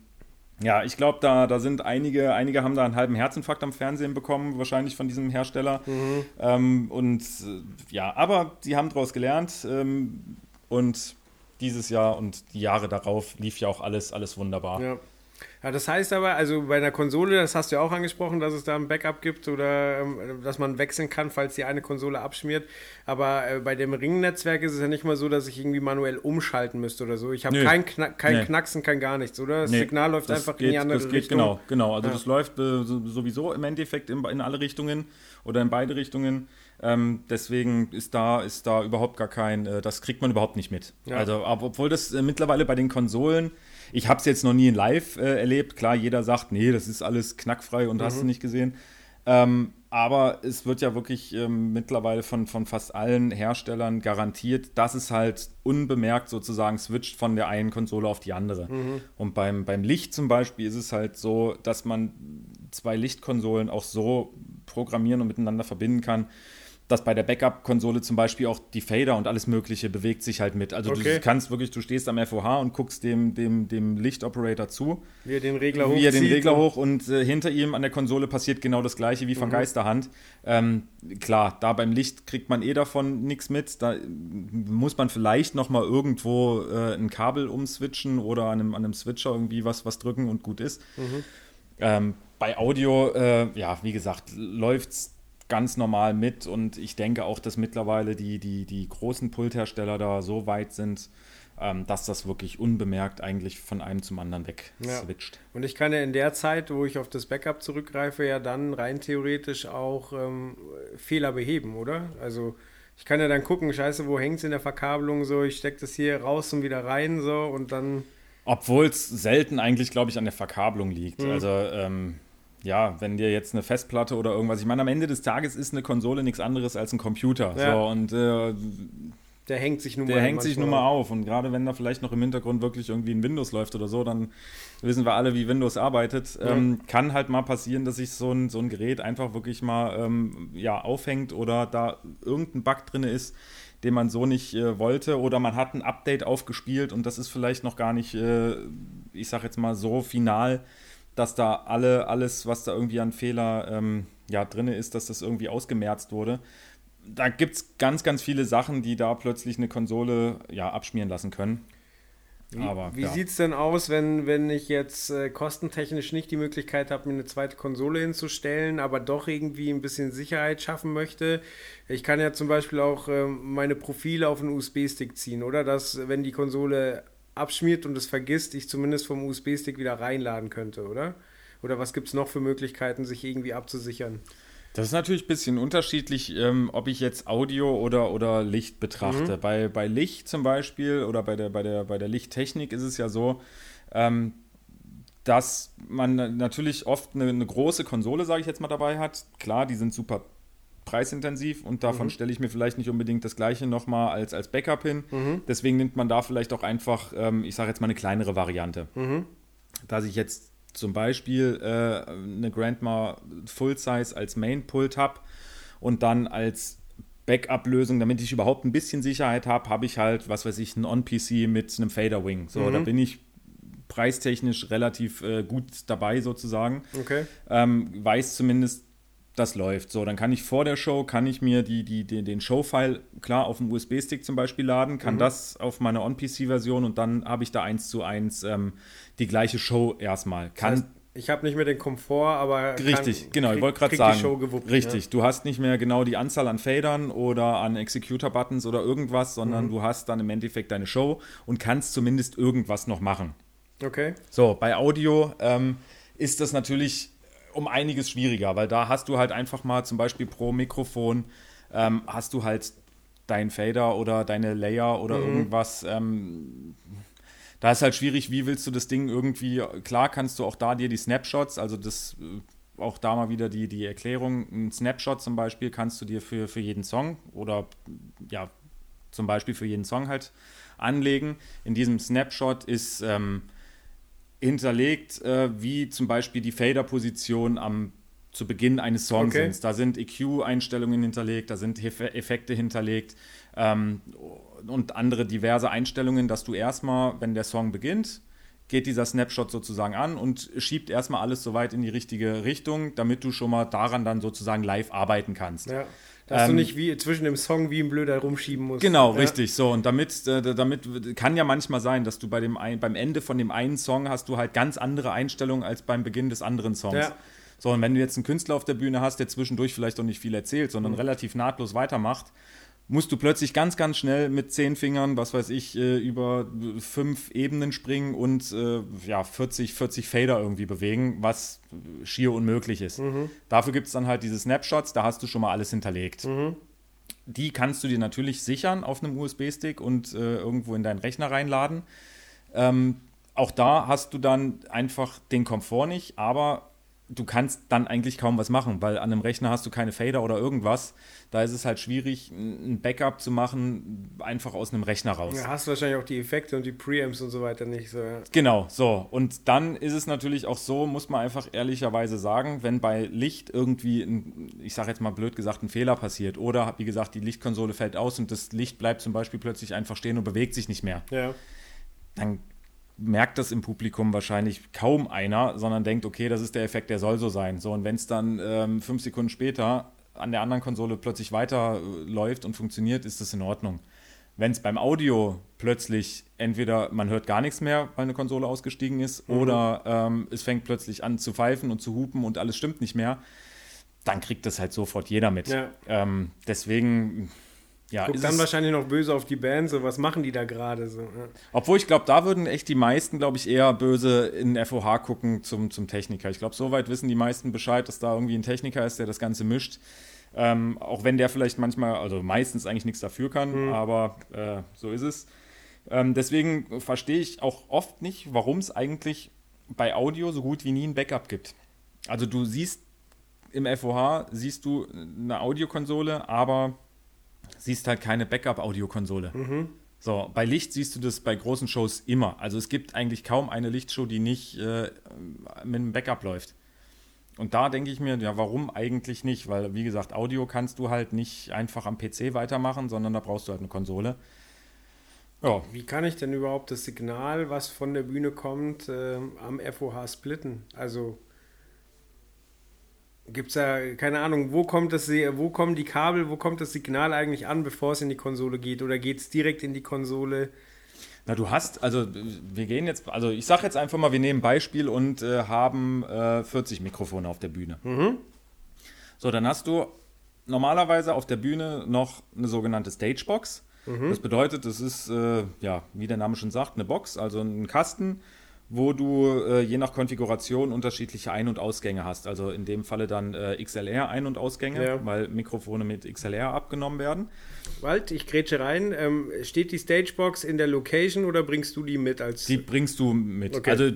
ja, ich glaube, da, da sind einige, einige haben da einen halben Herzinfarkt am Fernsehen bekommen, wahrscheinlich von diesem Hersteller. Mhm. Ähm, und äh, ja, aber sie haben daraus gelernt ähm, und dieses Jahr und die Jahre darauf lief ja auch alles, alles wunderbar. Ja. Ja, das heißt aber, also bei einer Konsole, das hast du ja auch angesprochen, dass es da ein Backup gibt oder ähm, dass man wechseln kann, falls die eine Konsole abschmiert. Aber äh, bei dem Ringnetzwerk ist es ja nicht mal so, dass ich irgendwie manuell umschalten müsste oder so. Ich habe kein, Kna kein nee. Knacksen, kein gar nichts, oder? Das nee, Signal läuft das einfach geht, in die andere das geht, Richtung. Genau, genau. Also ja. das läuft äh, sowieso im Endeffekt in, in, alle Richtungen oder in beide Richtungen. Ähm, deswegen ist da, ist da überhaupt gar kein, äh, das kriegt man überhaupt nicht mit. Ja. Also, obwohl das äh, mittlerweile bei den Konsolen ich habe es jetzt noch nie in live äh, erlebt. Klar, jeder sagt, nee, das ist alles knackfrei und mhm. hast du nicht gesehen. Ähm, aber es wird ja wirklich ähm, mittlerweile von, von fast allen Herstellern garantiert, dass es halt unbemerkt sozusagen switcht von der einen Konsole auf die andere. Mhm. Und beim, beim Licht zum Beispiel ist es halt so, dass man zwei Lichtkonsolen auch so programmieren und miteinander verbinden kann, dass bei der Backup-Konsole zum Beispiel auch die Fader und alles Mögliche bewegt sich halt mit. Also Okay. du kannst wirklich, du stehst am FOH und guckst dem, dem, dem Lichtoperator zu, Wie er den Regler wie er den Regler hoch und äh, hinter ihm an der Konsole passiert genau das gleiche wie von Geisterhand. Ähm, klar, da beim Licht kriegt man eh davon nichts mit. Da muss man vielleicht noch mal irgendwo äh, ein Kabel umswitchen oder an einem, an einem Switcher irgendwie was, was drücken und gut ist. Ähm, bei Audio, äh, ja, wie gesagt, läuft's ganz normal mit und ich denke auch, dass mittlerweile die, die, die großen Pulthersteller da so weit sind, ähm, dass das wirklich unbemerkt eigentlich von einem zum anderen weg Ja. switcht. Und ich kann ja in der Zeit, wo ich auf das Backup zurückgreife, ja dann rein theoretisch auch ähm, Fehler beheben, oder? Also ich kann ja dann gucken, scheiße, wo hängt es in der Verkabelung so, ich stecke das hier raus und wieder rein so und dann. Obwohl es selten eigentlich, glaube ich, an der Verkabelung liegt. Also, ähm, ja, wenn dir jetzt eine Festplatte oder irgendwas, ich meine, am Ende des Tages ist eine Konsole nichts anderes als ein Computer. Ja. So, und äh, Der hängt sich nun der mal hängt sich nun mal auf. Und gerade wenn da vielleicht noch im Hintergrund wirklich irgendwie ein Windows läuft oder so, dann wissen wir alle, wie Windows arbeitet. Ähm, kann halt mal passieren, dass sich so ein, so ein Gerät einfach wirklich mal ähm, ja, aufhängt oder da irgendein Bug drin ist, den man so nicht äh, wollte. Oder man hat ein Update aufgespielt und das ist vielleicht noch gar nicht, äh, ich sag jetzt mal, so final, dass da alle, alles, was da irgendwie an Fehler ähm, ja, drin ist, dass das irgendwie ausgemerzt wurde da gibt es ganz, ganz viele Sachen, die da plötzlich eine Konsole ja, abschmieren lassen können. Wie, Aber, wie ja. sieht es denn aus, wenn, wenn ich jetzt äh, kostentechnisch nicht die Möglichkeit habe, mir eine zweite Konsole hinzustellen, aber doch irgendwie ein bisschen Sicherheit schaffen möchte? Ich kann ja zum Beispiel auch ähm, meine Profile auf einen USB-Stick ziehen, oder? Dass, wenn die Konsole abschmiert und es vergisst, ich zumindest vom USB-Stick wieder reinladen könnte, oder? Oder was gibt es noch für Möglichkeiten, sich irgendwie abzusichern? Das ist natürlich ein bisschen unterschiedlich, ähm, ob ich jetzt Audio oder, oder Licht betrachte. Bei, bei Licht zum Beispiel oder bei der, bei, der, bei der Lichttechnik ist es ja so, ähm, dass man natürlich oft eine, eine große Konsole, sage ich jetzt mal, dabei hat. Klar, die sind super preisintensiv und davon stelle ich mir vielleicht nicht unbedingt das gleiche nochmal als, als Backup hin. Deswegen nimmt man da vielleicht auch einfach, ähm, ich sage jetzt mal, eine kleinere Variante. Dass ich jetzt zum Beispiel äh, eine Grandma Full Size als Main-Pult habe und dann als Backup-Lösung, damit ich überhaupt ein bisschen Sicherheit habe, habe ich halt, was weiß ich, ein On-PC mit einem Fader-Wing. So, da bin ich preistechnisch relativ äh, gut dabei sozusagen. Okay. Ähm, weiß zumindest, das läuft. So, dann kann ich vor der Show, kann ich mir die, die, die, den Show-File klar auf dem USB-Stick zum Beispiel laden, kann das auf meine On-PC-Version und dann habe ich da eins zu eins ähm, die gleiche Show erstmal. Kann, Das heißt, ich habe nicht mehr den Komfort, aber. Richtig, kann, genau, ich krieg- wollte gerade sagen. Die Show gewuppt, richtig, du hast nicht mehr genau die Anzahl an Fadern oder an Executor-Buttons oder irgendwas, sondern Mhm. du hast dann im Endeffekt deine Show und kannst zumindest irgendwas noch machen. Ja. Okay. So, bei Audio ähm, ist das natürlich um einiges schwieriger, weil da hast du halt einfach mal zum Beispiel pro Mikrofon ähm, hast du halt dein Fader oder deine Layer oder irgendwas. Ähm, da ist halt schwierig, wie willst du das Ding irgendwie, klar kannst du auch da dir die Snapshots, also das, äh, auch da mal wieder die, die Erklärung, ein Snapshot zum Beispiel kannst du dir für, für jeden Song oder ja, zum Beispiel für jeden Song halt anlegen. In diesem Snapshot ist ähm, hinterlegt, äh, wie zum Beispiel die Fader-Position am zu Beginn eines Songs Okay. sind. Da sind EQ-Einstellungen hinterlegt, da sind Eff- Effekte hinterlegt ähm, und andere diverse Einstellungen, dass du erstmal, wenn der Song beginnt, geht dieser Snapshot sozusagen an und schiebt erstmal alles so weit in die richtige Richtung, damit du schon mal daran dann sozusagen live arbeiten kannst. Ja. Dass du Ähm, nicht wie zwischen dem Song wie ein Blöder rumschieben musst. Genau, ja. richtig. So, und damit, äh, damit kann ja manchmal sein, dass du bei dem ein, beim Ende von dem einen Song hast du halt ganz andere Einstellungen als beim Beginn des anderen Songs. Ja. So, und wenn du jetzt einen Künstler auf der Bühne hast, der zwischendurch vielleicht auch nicht viel erzählt, Mhm. sondern relativ nahtlos weitermacht, musst du plötzlich ganz, ganz schnell mit zehn Fingern, was weiß ich, äh, über fünf Ebenen springen und äh, ja, 40, 40 Fader irgendwie bewegen, was schier unmöglich ist. Mhm. Dafür gibt es dann halt diese Snapshots, da hast du schon mal alles hinterlegt. Mhm. Die kannst du dir natürlich sichern auf einem USB-Stick und äh, irgendwo in deinen Rechner reinladen. Ähm, auch da hast du dann einfach den Komfort nicht, aber du kannst dann eigentlich kaum was machen, weil an einem Rechner hast du keine Fader oder irgendwas. Da ist es halt schwierig, ein Backup zu machen, einfach aus einem Rechner raus. Ja, hast wahrscheinlich auch die Effekte und die Preamps und so weiter nicht so. Ja. Genau, so. Und dann ist es natürlich auch so, muss man einfach ehrlicherweise sagen, wenn bei Licht irgendwie, ein, ich sage jetzt mal blöd gesagt, ein Fehler passiert oder wie gesagt, die Lichtkonsole fällt aus und das Licht bleibt zum Beispiel plötzlich einfach stehen und bewegt sich nicht mehr. Ja. Dann merkt das im Publikum wahrscheinlich kaum einer, sondern denkt, okay, das ist der Effekt, der soll so sein. So, und wenn es dann ähm, fünf Sekunden später an der anderen Konsole plötzlich weiterläuft und funktioniert, ist das in Ordnung. Wenn es beim Audio plötzlich entweder man hört gar nichts mehr, weil eine Konsole ausgestiegen ist, mhm. oder ähm, es fängt plötzlich an zu pfeifen und zu hupen und alles stimmt nicht mehr, dann kriegt das halt sofort jeder mit. Ja. Ähm, deswegen ja, Guckt dann wahrscheinlich noch böse auf die Band, so was machen die da gerade so. Ja. Obwohl ich glaube, da würden echt die meisten, glaube ich, eher böse in FOH gucken zum, zum Techniker. Ich glaube, soweit wissen die meisten Bescheid, dass da irgendwie ein Techniker ist, der das Ganze mischt. Ähm, auch wenn der vielleicht manchmal, also meistens eigentlich nichts dafür kann, mhm. aber äh, so ist es. Ähm, deswegen verstehe ich auch oft nicht, warum es eigentlich bei Audio so gut wie nie ein Backup gibt. Also du siehst im FOH, siehst du eine Audiokonsole, aber siehst halt keine Backup-Audiokonsole. Mhm. So, bei Licht siehst du das bei großen Shows immer. Also es gibt eigentlich kaum eine Lichtshow, die nicht äh, mit einem Backup läuft. Und da denke ich mir, ja, warum eigentlich nicht? Weil, wie gesagt, Audio kannst du halt nicht einfach am PC weitermachen, sondern da brauchst du halt eine Konsole. Ja. Wie kann ich denn überhaupt das Signal, was von der Bühne kommt, äh, am FOH splitten? Also Gibt es da, keine Ahnung, wo kommt das, wo kommen die Kabel, wo kommt das Signal eigentlich an, bevor es in die Konsole geht? Oder geht es direkt in die Konsole? Na, du hast, also wir gehen jetzt, also ich sage jetzt einfach mal, wir nehmen Beispiel und äh, haben äh, 40 Mikrofone auf der Bühne. Mhm. So, dann hast du normalerweise auf der Bühne noch eine sogenannte Stagebox. Mhm. Das bedeutet, das ist, äh, ja, wie der Name schon sagt, eine Box, also ein Kasten, wo du äh, je nach Konfiguration unterschiedliche Ein- und Ausgänge hast. Also in dem Falle dann äh, XLR-Ein- und Ausgänge, ja. weil Mikrofone mit XLR abgenommen werden. Wald, ich grätsche rein. Ähm, steht die Stagebox in der Location oder bringst du die mit als. Die bringst du mit. Okay. Also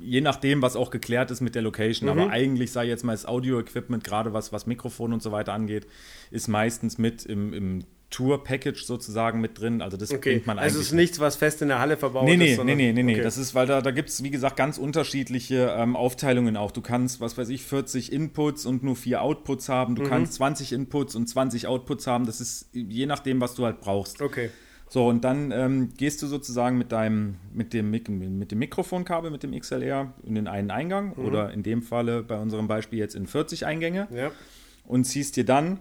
je nachdem, was auch geklärt ist mit der Location. Mhm. Aber eigentlich sei jetzt mal das Audio-Equipment, gerade was, was Mikrofon und so weiter angeht, ist meistens mit im, im Tour-Package sozusagen mit drin. Also das okay. bringt man eigentlich. Also es ist nichts, was fest in der Halle verbaut nee, nee, ist. Nee, nee, nee, nee. Okay. Das ist, weil da, da gibt es, wie gesagt, ganz unterschiedliche ähm, Aufteilungen auch. Du kannst, was weiß ich, 40 Inputs und nur vier Outputs haben. Du mhm. kannst 20 Inputs und 20 Outputs haben. Das ist je nachdem, was du halt brauchst. Okay. So, und dann ähm, gehst du sozusagen mit deinem, mit dem, mit dem Mikrofonkabel, mit dem XLR in den einen Eingang mhm. oder in dem Falle bei unserem Beispiel jetzt in 40 Eingänge ja. und ziehst dir dann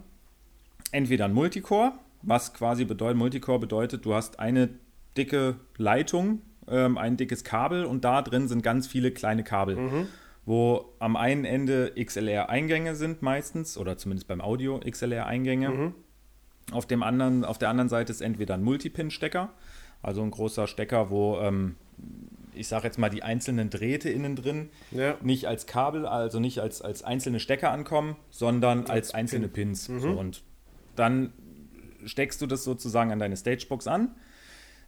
entweder ein Multicore was quasi bedeutet, Multicore bedeutet, du hast eine dicke Leitung, ähm, ein dickes Kabel und da drin sind ganz viele kleine Kabel. Mhm. Wo am einen Ende XLR-Eingänge sind meistens, oder zumindest beim Audio XLR-Eingänge. Mhm. Auf, dem anderen, auf der anderen Seite ist entweder ein Multipin-Stecker, also ein großer Stecker, wo ähm, ich sage jetzt mal, die einzelnen Drähte innen drin ja. nicht als Kabel, also nicht als, als einzelne Stecker ankommen, sondern als, einzelne Pin. Pins. Mhm. So, und dann steckst du das sozusagen an deine Stagebox an,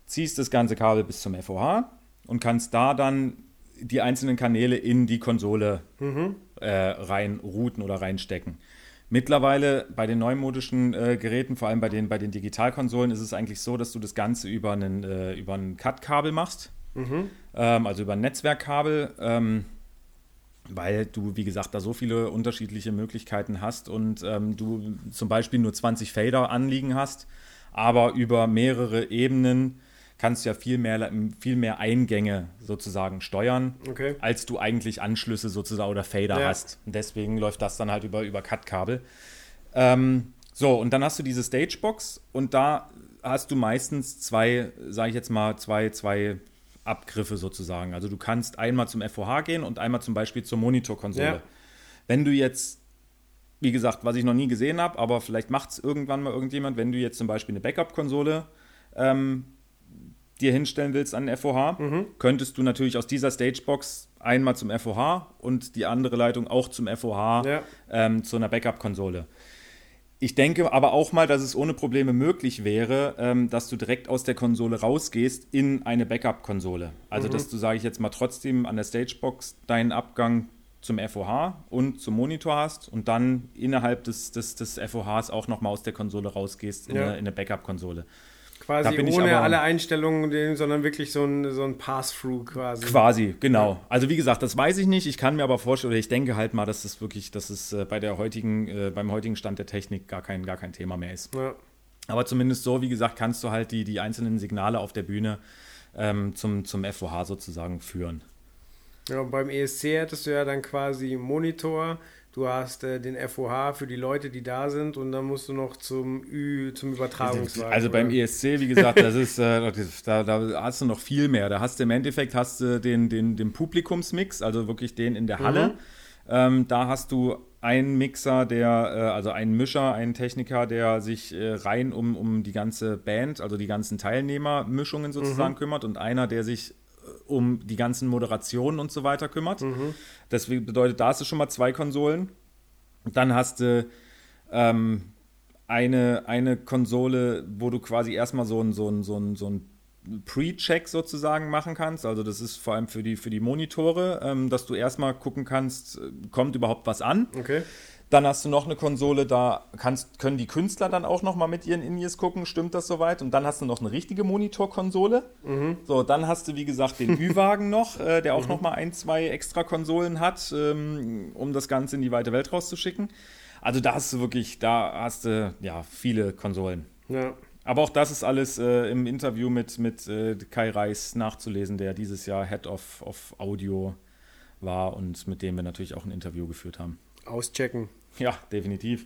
ziehst das ganze Kabel bis zum FOH und kannst da dann die einzelnen Kanäle in die Konsole mhm. äh, reinrouten oder reinstecken. Mittlerweile bei den neumodischen äh, Geräten, vor allem bei den, bei den Digitalkonsolen, ist es eigentlich so, dass du das Ganze über, einen, äh, über ein CAT-Kabel machst, mhm. ähm, also über ein Netzwerkkabel. Ähm, weil du, wie gesagt, da so viele unterschiedliche Möglichkeiten hast und ähm, du zum Beispiel nur 20 Fader anliegen hast, aber über mehrere Ebenen kannst du ja viel mehr, viel mehr Eingänge sozusagen steuern, okay. als du eigentlich Anschlüsse sozusagen oder Fader ja. hast. Und deswegen läuft das dann halt über, über Cut-Kabel. Ähm, so, und dann hast du diese Stagebox und da hast du meistens zwei, sage ich jetzt mal, zwei, zwei Abgriffe sozusagen. Also du kannst einmal zum FOH gehen und einmal zum Beispiel zur Monitorkonsole. Ja. Wenn du jetzt, wie gesagt, was ich noch nie gesehen habe, aber vielleicht macht es irgendwann mal irgendjemand, wenn du jetzt zum Beispiel eine Backup-Konsole ähm, dir hinstellen willst an den FOH, mhm. könntest du natürlich aus dieser Stagebox einmal zum FOH und die andere Leitung auch zum FOH ja. ähm, zu einer Backup-Konsole. Ich denke aber auch mal, dass es ohne Probleme möglich wäre, ähm, dass du direkt aus der Konsole rausgehst in eine Backup-Konsole. Also, mhm. dass du, sage ich jetzt mal, trotzdem an der Stagebox deinen Abgang zum FOH und zum Monitor hast und dann innerhalb des, des, des FOHs auch nochmal aus der Konsole rausgehst in Ja. eine, in eine Backup-Konsole. Quasi ohne aber- alle Einstellungen, sondern wirklich so ein, so ein Pass-Through quasi. Quasi, genau. Also wie gesagt, das weiß ich nicht. Ich kann mir aber vorstellen, oder ich denke halt mal, dass das wirklich, dass es äh, bei der heutigen, äh, beim heutigen Stand der Technik gar kein, gar kein Thema mehr ist. Ja. Aber zumindest so, wie gesagt, kannst du halt die, die einzelnen Signale auf der Bühne ähm, zum, zum FOH sozusagen führen. Ja, und beim ESC hättest du ja dann quasi Monitor, du hast äh, den FOH für die Leute, die da sind und dann musst du noch zum Ü, zum Übertragungswagen. Also beim oder? ESC, wie gesagt, das ist, äh, da, da hast du noch viel mehr. Da hast du im Endeffekt hast du den, den, den Publikumsmix, also wirklich den in der Halle. Ähm, da hast du einen Mixer, der, äh, also einen Mischer, einen Techniker, der sich äh, rein um, um die ganze Band, also die ganzen Teilnehmermischungen sozusagen kümmert und einer, der sich um die ganzen Moderationen und so weiter kümmert. Deswegen bedeutet, da hast du schon mal zwei Konsolen. Dann hast du ähm, eine, eine Konsole, wo du quasi erstmal so ein, so ein, so ein, so ein Pre-Check sozusagen machen kannst. Also das ist vor allem für die, für die Monitore, ähm, dass du erstmal gucken kannst, äh, kommt überhaupt was an. Okay. Dann hast du noch eine Konsole, da kannst, können die Künstler dann auch noch mal mit ihren In-Ears gucken, stimmt das soweit? Und dann hast du noch eine richtige Monitorkonsole. So, dann hast du, wie gesagt, den Ü-Wagen noch, äh, der auch noch mal ein, zwei extra Konsolen hat, ähm, um das Ganze in die weite Welt rauszuschicken. Also da hast du wirklich, da hast du, ja, viele Konsolen. Ja. Aber auch das ist alles äh, im Interview mit, mit äh, Kai Reis nachzulesen, der dieses Jahr Head of, of Audio war und mit dem wir natürlich auch ein Interview geführt haben. Auschecken. Ja, definitiv.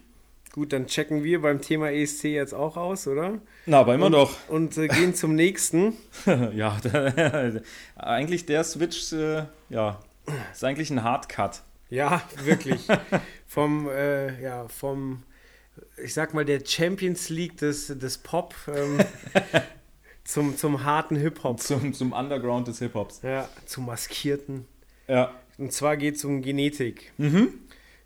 Gut, dann checken wir beim Thema ESC jetzt auch aus, oder? Na, aber immer und, doch. Und äh, gehen zum nächsten. ja, eigentlich der Switch, äh, ja, ist eigentlich ein Hardcut. Ja, wirklich. vom, äh, ja, vom, ich sag mal, der Champions League des, des Pop ähm, zum, zum harten Hip-Hop. Zum, zum Underground des Hip-Hops. Ja, zum maskierten. Ja. Und zwar geht es um Genetik. Mhm.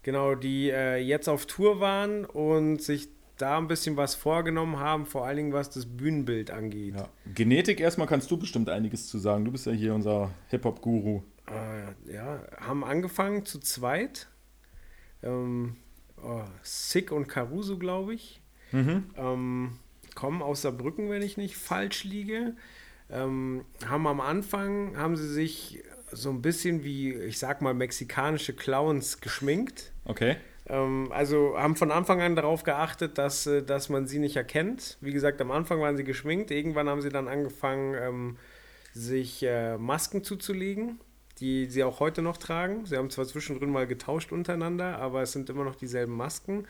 Genau, die äh, jetzt auf Tour waren und sich da ein bisschen was vorgenommen haben, vor allen Dingen was das Bühnenbild angeht. ja. Genetik erstmal kannst du bestimmt einiges zu sagen. Du bist ja hier unser Hip-Hop-Guru. Äh, ja, haben angefangen zu zweit. Ähm, oh, Sick und Caruso, glaube ich. Ähm, kommen aus Saarbrücken, wenn ich nicht falsch liege. Ähm, haben am Anfang, haben sie sich so ein bisschen wie, ich sag mal, mexikanische Clowns geschminkt. Okay. Ähm, also haben von Anfang an darauf geachtet, dass, äh, dass man sie nicht erkennt. Wie gesagt, am Anfang waren sie geschminkt. Irgendwann haben sie dann angefangen, ähm, sich äh, Masken zuzulegen, die sie auch heute noch tragen. Sie haben zwar zwischendrin mal getauscht untereinander, aber es sind immer noch dieselben Masken.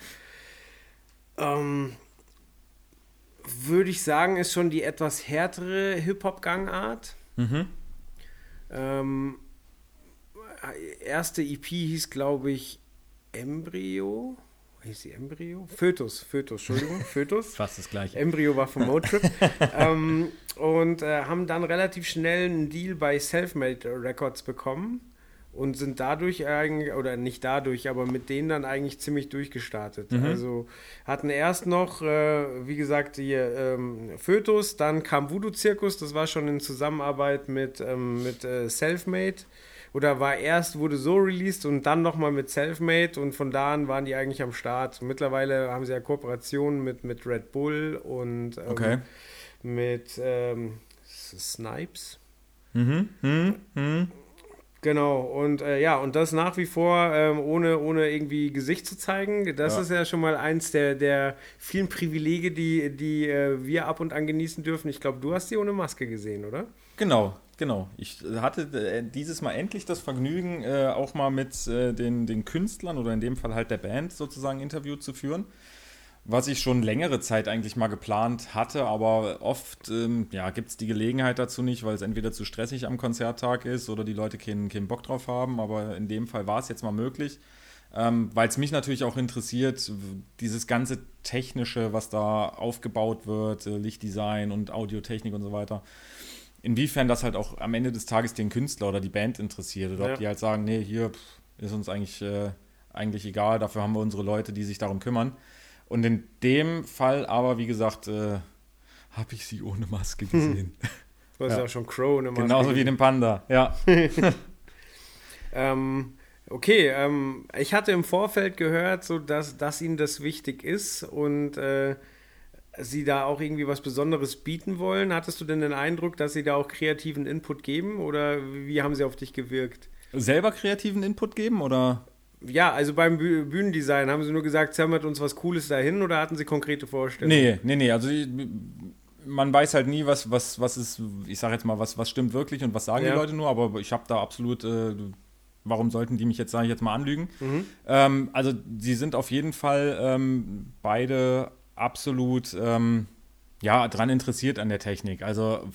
Ähm, würde ich sagen, ist schon die etwas härtere Hip-Hop-Gangart. Mhm. Ähm, erste EP hieß, glaube ich, Embryo. Hieß sie Embryo? Fötus, Fötus, Entschuldigung, Fötus. Fast das gleiche. Embryo war vom Motrip. ähm, und äh, haben dann relativ schnell einen Deal bei Selfmade Records bekommen und sind dadurch eigentlich, oder nicht dadurch, aber mit denen dann eigentlich ziemlich durchgestartet. Also hatten erst noch, äh, wie gesagt, hier ähm, Fötus, dann kam Voodoo Zirkus, das war schon in Zusammenarbeit mit, ähm, mit äh, Selfmade. Oder war erst, wurde so released und dann nochmal mit Selfmade und von da an waren die eigentlich am Start. Mittlerweile haben sie ja Kooperationen mit, mit Red Bull und ähm, Okay. mit ähm, Snipes. Mhm. Mhm. Genau, und äh, ja, und das nach wie vor ähm, ohne, ohne irgendwie Gesicht zu zeigen. Das Ja. ist ja schon mal eins der, der vielen Privilege, die, die äh, wir ab und an genießen dürfen. Ich glaube, du hast die ohne Maske gesehen, oder? Genau, genau. Ich hatte äh, dieses Mal endlich das Vergnügen, äh, auch mal mit äh, den, den Künstlern oder in dem Fall halt der Band sozusagen Interview zu führen. Was ich schon längere Zeit eigentlich mal geplant hatte, aber oft ähm, ja, gibt es die Gelegenheit dazu nicht, weil es entweder zu stressig am Konzerttag ist oder die Leute keinen, keinen Bock drauf haben. Aber in dem Fall war es jetzt mal möglich, ähm, weil es mich natürlich auch interessiert, dieses ganze Technische, was da aufgebaut wird, äh, Lichtdesign und Audiotechnik und so weiter inwiefern das halt auch am Ende des Tages den Künstler oder die Band interessiert oder Ja. ob die halt sagen, nee, hier pff, ist uns eigentlich, äh, eigentlich egal, dafür haben wir unsere Leute, die sich darum kümmern. Und in dem Fall aber, wie gesagt, äh, habe ich sie ohne Maske gesehen. Du hast ja, Ja. auch schon Crow ohne Maske Genauso wie den Panda, ja. Ähm, Okay, ähm, ich hatte im Vorfeld gehört, so dass, dass Ihnen das wichtig ist und äh, Sie da auch irgendwie was Besonderes bieten wollen. Hattest du denn den Eindruck, dass Sie da auch kreativen Input geben oder wie haben sie auf dich gewirkt? Selber kreativen Input geben oder? Ja, also beim Büh Bühnendesign haben Sie nur gesagt, zimmert uns was Cooles dahin oder hatten Sie konkrete Vorstellungen? Nee, nee, nee. Also man weiß halt nie, was, was, was ist, ich sage jetzt mal, was, was stimmt wirklich und was sagen ja. die Leute nur, aber ich habe da absolut. Äh, warum sollten die mich jetzt, sage ich jetzt mal, anlügen? Mhm. Ähm, also, sie sind auf jeden Fall ähm, beide absolut ähm, ja, dran interessiert an der Technik. Also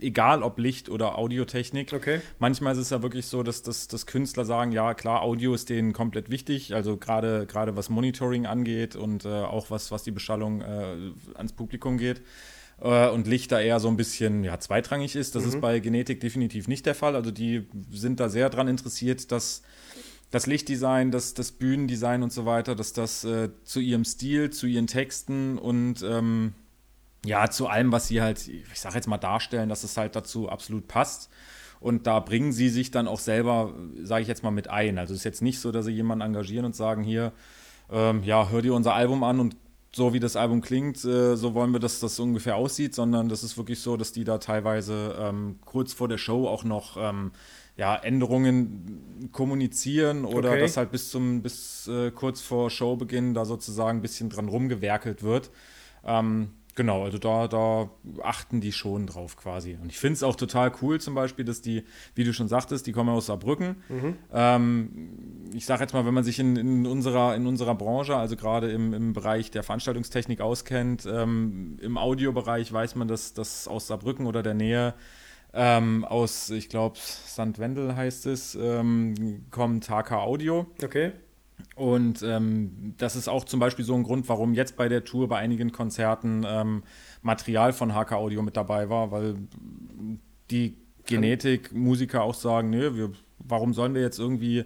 egal ob Licht oder Audiotechnik. Okay. Manchmal ist es ja wirklich so, dass, dass, dass Künstler sagen, ja klar, Audio ist denen komplett wichtig. Also gerade gerade was Monitoring angeht und äh, auch was, was die Beschallung äh, ans Publikum geht. Äh, und Licht da eher so ein bisschen ja, zweitrangig ist. Das mhm. ist bei Genetik definitiv nicht der Fall. Also die sind da sehr dran interessiert, dass das Lichtdesign, das, das Bühnendesign und so weiter, dass das äh, zu ihrem Stil, zu ihren Texten und ähm, ja, zu allem, was sie halt, ich sag jetzt mal, darstellen, dass es halt dazu absolut passt. Und da bringen sie sich dann auch selber, sage ich jetzt mal, mit ein. Also es ist jetzt nicht so, dass sie jemanden engagieren und sagen, hier, ähm, ja, hör dir unser Album an und so wie das Album klingt, äh, so wollen wir, dass das ungefähr aussieht, sondern das ist wirklich so, dass die da teilweise ähm, kurz vor der Show auch noch ähm, ja, Änderungen kommunizieren oder okay. dass halt bis zum bis äh, kurz vor Showbeginn da sozusagen ein bisschen dran rumgewerkelt wird. Ähm, genau, also da, da achten die schon drauf quasi. Und ich finde es auch total cool zum Beispiel, dass die, wie du schon sagtest, die kommen aus Saarbrücken. Mhm. Ähm, ich sage jetzt mal, wenn man sich in, in, unserer, in unserer Branche, also gerade im, im Bereich der Veranstaltungstechnik auskennt, ähm, im Audiobereich weiß man, dass, dass aus Saarbrücken oder der Nähe ähm, aus, ich glaube, St. Wendel heißt es, ähm, kommt HK Audio. Okay. Und ähm, das ist auch zum Beispiel so ein Grund, warum jetzt bei der Tour bei einigen Konzerten ähm, Material von HK Audio mit dabei war, weil die Genetik-Musiker auch sagen, nö, wir, warum sollen wir jetzt irgendwie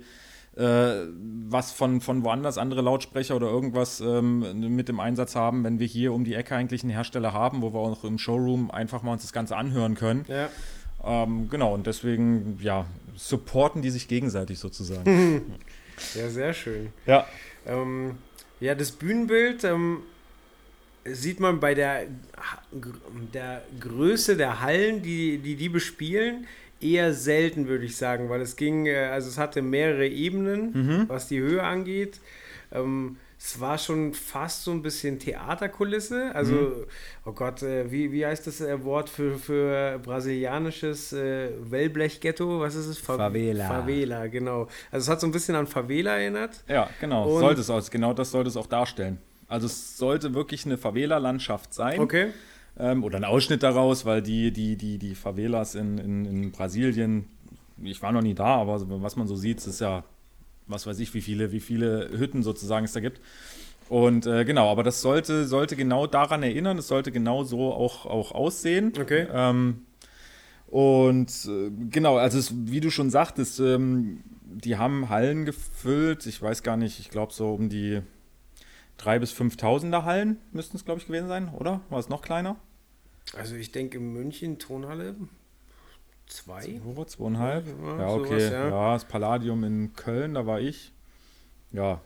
äh, was von, von woanders, andere Lautsprecher oder irgendwas ähm, mit dem Einsatz haben, wenn wir hier um die Ecke eigentlich einen Hersteller haben, wo wir auch im Showroom einfach mal uns das Ganze anhören können. Ja. Ähm, genau, und deswegen, ja, supporten die sich gegenseitig sozusagen. ja, sehr schön. Ja. Ähm, ja, das Bühnenbild ähm, sieht man bei der, der Größe der Hallen, die die, die bespielen, eher selten, würde ich sagen, weil es ging, äh, also es hatte mehrere Ebenen, mhm. was die Höhe angeht. Ähm, es war schon fast so ein bisschen Theaterkulisse. Also, mhm. oh Gott, äh, wie, wie heißt das äh, Wort für, für brasilianisches äh, Wellblechghetto? Was ist es? Fa Favela. Favela, genau. Also es hat so ein bisschen an Favela erinnert. Ja, genau. Und sollte es auch, genau das sollte es auch darstellen. Also es sollte wirklich eine Favela-Landschaft sein. Okay ähm, oder ein Ausschnitt daraus, weil die, die, die, die Favelas in, in, in Brasilien, ich war noch nie da, aber was man so sieht, ist ja, was weiß ich, wie viele, wie viele Hütten sozusagen es da gibt. Und äh, genau, aber das sollte, sollte genau daran erinnern, es sollte genau so auch, auch aussehen. Okay. Ähm, und äh, genau, also es, wie du schon sagtest, ähm, die haben Hallen gefüllt, ich weiß gar nicht, ich glaube so um die 3.000 bis 5.000er Hallen müssten es, glaube ich, gewesen sein, oder? War es noch kleiner? Also ich denke in München Tonhalle zwei. So, zweieinhalb? Ja, ja okay. Sowas, ja. ja. das Palladium in Köln, da war ich. Ja,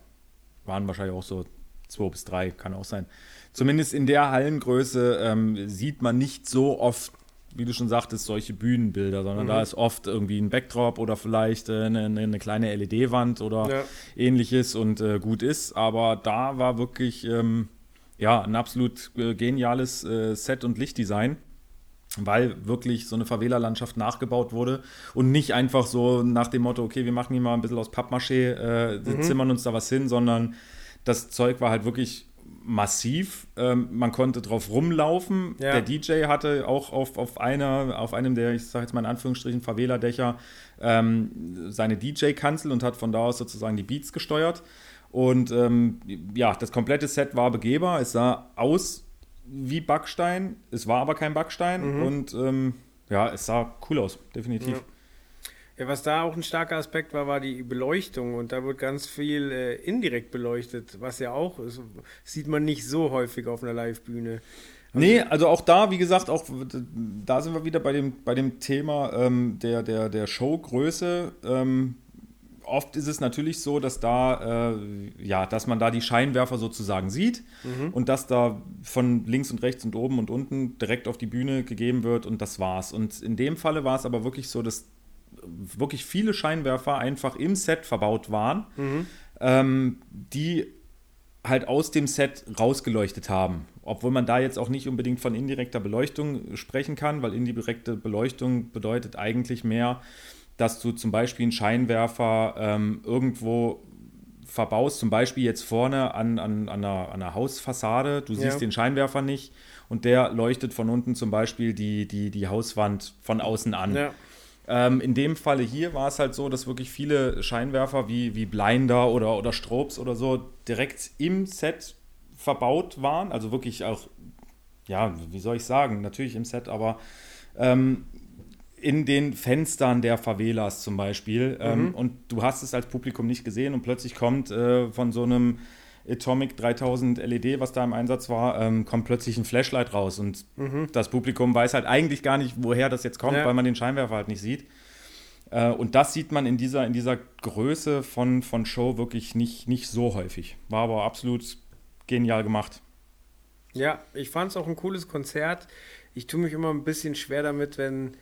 waren wahrscheinlich auch so zwei bis drei, kann auch sein. Zumindest in der Hallengröße ähm, sieht man nicht so oft wie du schon sagtest, solche Bühnenbilder, sondern mhm. da ist oft irgendwie ein Backdrop oder vielleicht äh, eine, eine, kleine LED-Wand oder ja. ähnliches und äh, gut ist. Aber da war wirklich ähm, ja, ein absolut äh, geniales äh, Set- und Lichtdesign. Weil wirklich so eine Favela-Landschaft nachgebaut wurde und nicht einfach so nach dem Motto, okay, wir machen hier mal ein bisschen aus Pappmaché, äh, mhm. zimmern uns da was hin, sondern das Zeug war halt wirklich massiv. Ähm, man konnte drauf rumlaufen. Ja. Der DJ hatte auch auf, auf, einer, auf einem der, ich sage jetzt mal in Anführungsstrichen, Favela-Dächer ähm, seine DJ-Kanzel und hat von da aus sozusagen die Beats gesteuert. Und ähm, ja, das komplette Set war begehbar. Es sah aus wie Backstein. Es war aber kein Backstein. Mhm. Und ähm, ja, es sah cool aus, definitiv. Ja. Ja, was da auch ein starker Aspekt war, war die Beleuchtung und da wird ganz viel äh, indirekt beleuchtet, was ja auch ist, sieht man nicht so häufig auf einer Live-Bühne. Also nee, also auch da, wie gesagt, auch da sind wir wieder bei dem, bei dem Thema ähm, der, der, der Showgröße. Ähm, oft ist es natürlich so, dass da, äh, ja, dass man da die Scheinwerfer sozusagen sieht Mhm. und dass da von links und rechts und oben und unten direkt auf die Bühne gegeben wird und das war's. Und in dem Falle war es aber wirklich so, dass wirklich viele Scheinwerfer einfach im Set verbaut waren, ähm, die halt aus dem Set rausgeleuchtet haben. Obwohl man da jetzt auch nicht unbedingt von indirekter Beleuchtung sprechen kann, weil indirekte Beleuchtung bedeutet eigentlich mehr, dass du zum Beispiel einen Scheinwerfer ähm, irgendwo verbaust, zum Beispiel jetzt vorne an, an, an, einer, an einer Hausfassade, du siehst Ja. den Scheinwerfer nicht und der leuchtet von unten zum Beispiel die, die, die Hauswand von außen an. Ja. Ähm, in dem Falle hier war es halt so, dass wirklich viele Scheinwerfer wie, wie Blinder oder, oder Strobes oder so direkt im Set verbaut waren. Also wirklich auch, ja, wie soll ich sagen, natürlich im Set, aber ähm, in den Fenstern der Favelas zum Beispiel. Ähm, und du hast es als Publikum nicht gesehen und plötzlich kommt äh, von so einem Atomic 3000 LED, was da im Einsatz war, ähm, kommt plötzlich ein Flashlight raus und das Publikum weiß halt eigentlich gar nicht, woher das jetzt kommt, Ja. weil man den Scheinwerfer halt nicht sieht. Äh, und das sieht man in dieser, in dieser Größe von, von Show wirklich nicht, nicht so häufig. War aber absolut genial gemacht. Ja, ich fand es auch ein cooles Konzert. Ich tue mich immer ein bisschen schwer damit, wenn,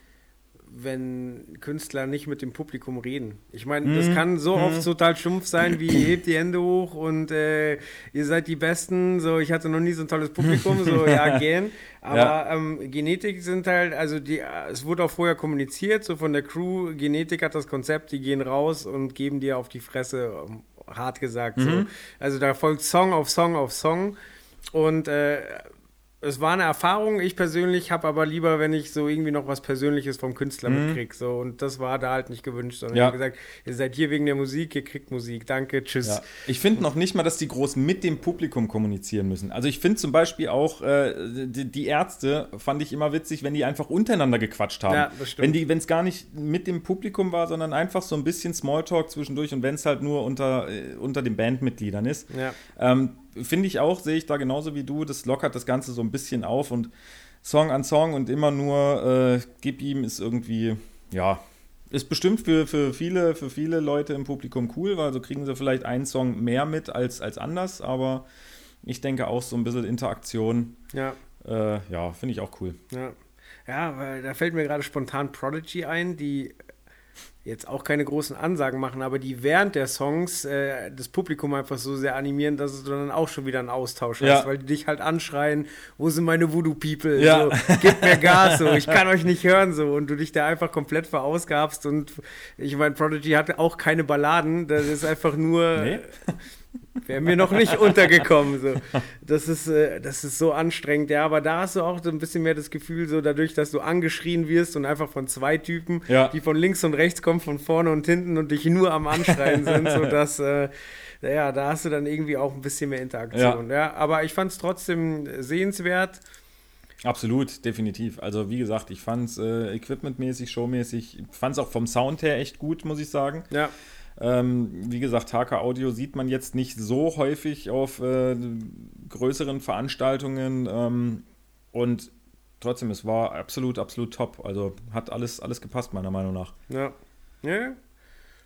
wenn Künstler nicht mit dem Publikum reden. Ich meine, das kann so oft total stumpf sein, wie hebt die Hände hoch und äh, ihr seid die Besten. So, ich hatte noch nie so ein tolles Publikum, so ja, gern. Aber Ja. ähm, Genetik sind halt, also die, es wurde auch vorher kommuniziert, so von der Crew, Genetik hat das Konzept, die gehen raus und geben dir auf die Fresse, ähm, hart gesagt. So. Also da folgt Song auf Song auf Song. Und äh, es war eine Erfahrung. Ich persönlich habe aber lieber, wenn ich so irgendwie noch was Persönliches vom Künstler mitkrieg. So. Und das war da halt nicht gewünscht, sondern Ja. ich habe gesagt, ihr seid hier wegen der Musik, ihr kriegt Musik. Danke, tschüss. Ja. Ich finde noch nicht mal, dass die groß mit dem Publikum kommunizieren müssen. Also ich finde zum Beispiel auch, äh, die, die Ärzte fand ich immer witzig, wenn die einfach untereinander gequatscht haben. Ja, das stimmt. Wenn die, wenn es gar nicht mit dem Publikum war, sondern einfach so ein bisschen Smalltalk zwischendurch und wenn es halt nur unter, äh, unter den Bandmitgliedern ist. Ja. Ähm, Finde ich auch, sehe ich da genauso wie du. Das lockert das Ganze so ein bisschen auf und Song an Song und immer nur äh, gib ihm ist irgendwie, ja, ist bestimmt für, für, viele, für viele Leute im Publikum cool, weil so kriegen sie vielleicht einen Song mehr mit als, als anders, aber ich denke auch so ein bisschen Interaktion, Ja. äh, ja, finde ich auch cool. Ja. Ja, weil da fällt mir gerade spontan Prodigy ein, die jetzt auch keine großen Ansagen machen, aber die während der Songs äh, das Publikum einfach so sehr animieren, dass du dann auch schon wieder einen Austausch Ja. hast, weil die dich halt anschreien, wo sind meine Voodoo-People? Ja. So, gib mir Gas, so, ich kann euch nicht hören, so, und du dich da einfach komplett verausgabst und ich meine, Prodigy hatte auch keine Balladen, das ist einfach nur, Nee. Wäre mir noch nicht untergekommen. So. Das, ist, äh, das ist so anstrengend. Ja, aber da hast du auch so ein bisschen mehr das Gefühl, so dadurch, dass du angeschrien wirst und einfach von zwei Typen, Ja. die von links und rechts kommen, von vorne und hinten und dich nur am Anschreien sind, so dass, äh, ja, da hast du dann irgendwie auch ein bisschen mehr Interaktion. Ja. aber ich fand es trotzdem sehenswert. Absolut, definitiv. Also wie gesagt, ich fand es äh, equipmentmäßig, showmäßig, fand es auch vom Sound her echt gut, muss ich sagen. Ja, Ähm, wie gesagt, HK Audio sieht man jetzt nicht so häufig auf äh, größeren Veranstaltungen ähm, und trotzdem, es war absolut, absolut top. Also hat alles, alles gepasst, meiner Meinung nach. ja. Ja,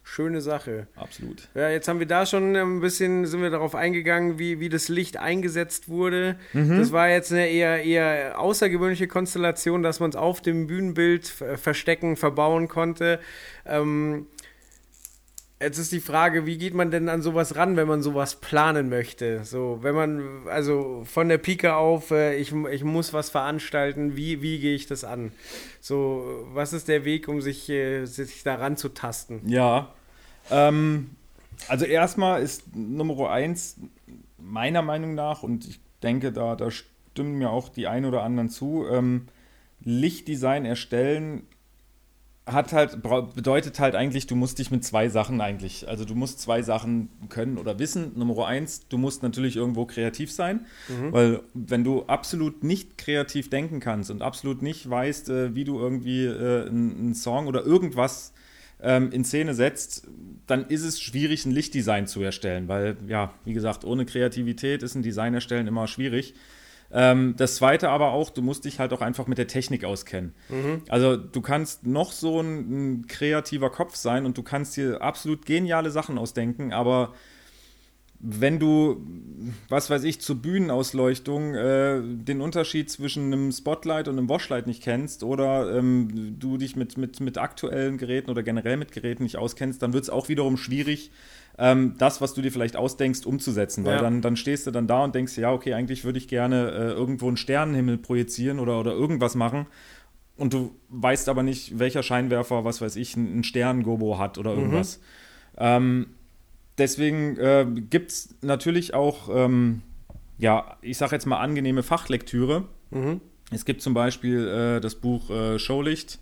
schöne Sache. Absolut. Ja, jetzt haben wir da schon ein bisschen, sind wir darauf eingegangen, wie, wie das Licht eingesetzt wurde. Das war jetzt eine eher, eher außergewöhnliche Konstellation, dass man es auf dem Bühnenbild ver- verstecken, verbauen konnte. Ähm, jetzt ist die Frage, wie geht man denn an sowas ran, wenn man sowas planen möchte? So, wenn man, also von der Pike auf, äh, ich, ich muss was veranstalten, wie, wie gehe ich das an? So, was ist der Weg, um sich, äh, sich da ranzutasten? Ja. Ähm, also erstmal ist Nummer eins meiner Meinung nach, und ich denke, da, da stimmen mir auch die ein oder anderen zu, ähm, Lichtdesign erstellen hat halt, bedeutet halt eigentlich, du musst dich mit zwei Sachen eigentlich, also du musst zwei Sachen können oder wissen. Nummer eins, du musst natürlich irgendwo kreativ sein, weil wenn du absolut nicht kreativ denken kannst und absolut nicht weißt, äh, wie du irgendwie äh, einen einen Song oder irgendwas ähm, in Szene setzt, dann ist es schwierig, ein Lichtdesign zu erstellen, weil, ja, wie gesagt, ohne Kreativität ist ein Design erstellen immer schwierig. Ähm, das zweite aber auch, du musst dich halt auch einfach mit der Technik auskennen. Mhm. Also du kannst noch so ein, ein, kreativer Kopf sein und du kannst dir absolut geniale Sachen ausdenken, aber wenn du, was weiß ich, zur Bühnenausleuchtung äh, den Unterschied zwischen einem Spotlight und einem Washlight nicht kennst oder ähm, du dich mit, mit, mit aktuellen Geräten oder generell mit Geräten nicht auskennst, dann wird es auch wiederum schwierig, ähm, das, was du dir vielleicht ausdenkst, umzusetzen. Weil ja. dann, dann stehst du dann da und denkst, ja, okay, eigentlich würde ich gerne äh, irgendwo einen Sternenhimmel projizieren oder, oder irgendwas machen. Und du weißt aber nicht, welcher Scheinwerfer, was weiß ich, ein Sterngobo hat oder mhm. irgendwas. Mhm. Ähm, deswegen äh, gibt es natürlich auch, ähm, ja, ich sage jetzt mal angenehme Fachlektüre. Mhm. Es gibt zum Beispiel äh, das Buch äh, Showlicht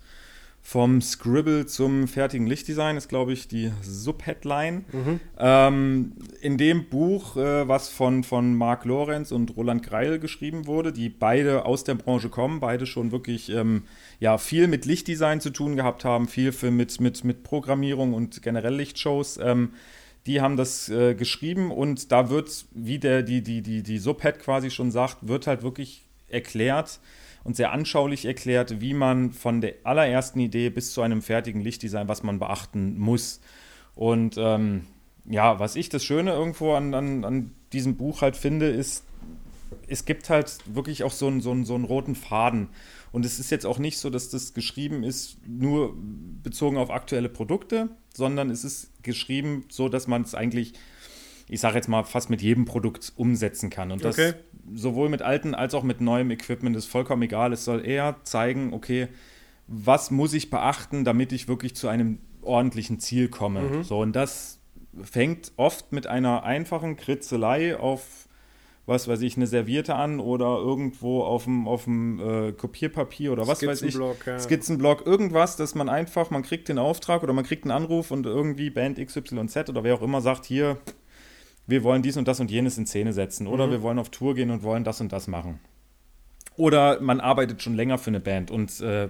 vom Scribble zum fertigen Lichtdesign ist, glaube ich, die Subheadline. Mhm. Ähm, in dem Buch, äh, was von, von Marc Lorenz und Roland Greil geschrieben wurde, die beide aus der Branche kommen, beide schon wirklich ähm, ja, viel mit Lichtdesign zu tun gehabt haben, viel für mit, mit, mit Programmierung und generell Lichtshows. Ähm, die haben das äh, geschrieben und da wird, wie der, die, die, die, die Subhead quasi schon sagt, wird halt wirklich erklärt, und sehr anschaulich erklärt, wie man von der allerersten Idee bis zu einem fertigen Lichtdesign, was man beachten muss. Und ähm, ja, was ich das Schöne irgendwo an, an, an diesem Buch halt finde, ist, es gibt halt wirklich auch so einen, so, einen, so einen roten Faden. Und es ist jetzt auch nicht so, dass das geschrieben ist nur bezogen auf aktuelle Produkte, sondern es ist geschrieben so, dass man es eigentlich ich sage jetzt mal, fast mit jedem Produkt umsetzen kann. Und das okay. sowohl mit alten als auch mit neuem Equipment ist vollkommen egal. Es soll eher zeigen, okay, was muss ich beachten, damit ich wirklich zu einem ordentlichen Ziel komme. Mhm. So, und das fängt oft mit einer einfachen Kritzelei auf was weiß ich, eine Serviette an oder irgendwo auf dem, auf dem äh, Kopierpapier oder was weiß ich. Ja. Skizzenblock, irgendwas, dass man einfach, man kriegt den Auftrag oder man kriegt einen Anruf und irgendwie Band XYZ oder wer auch immer sagt, hier, wir wollen dies und das und jenes in Szene setzen oder mhm. wir wollen auf Tour gehen und wollen das und das machen. Oder man arbeitet schon länger für eine Band und äh,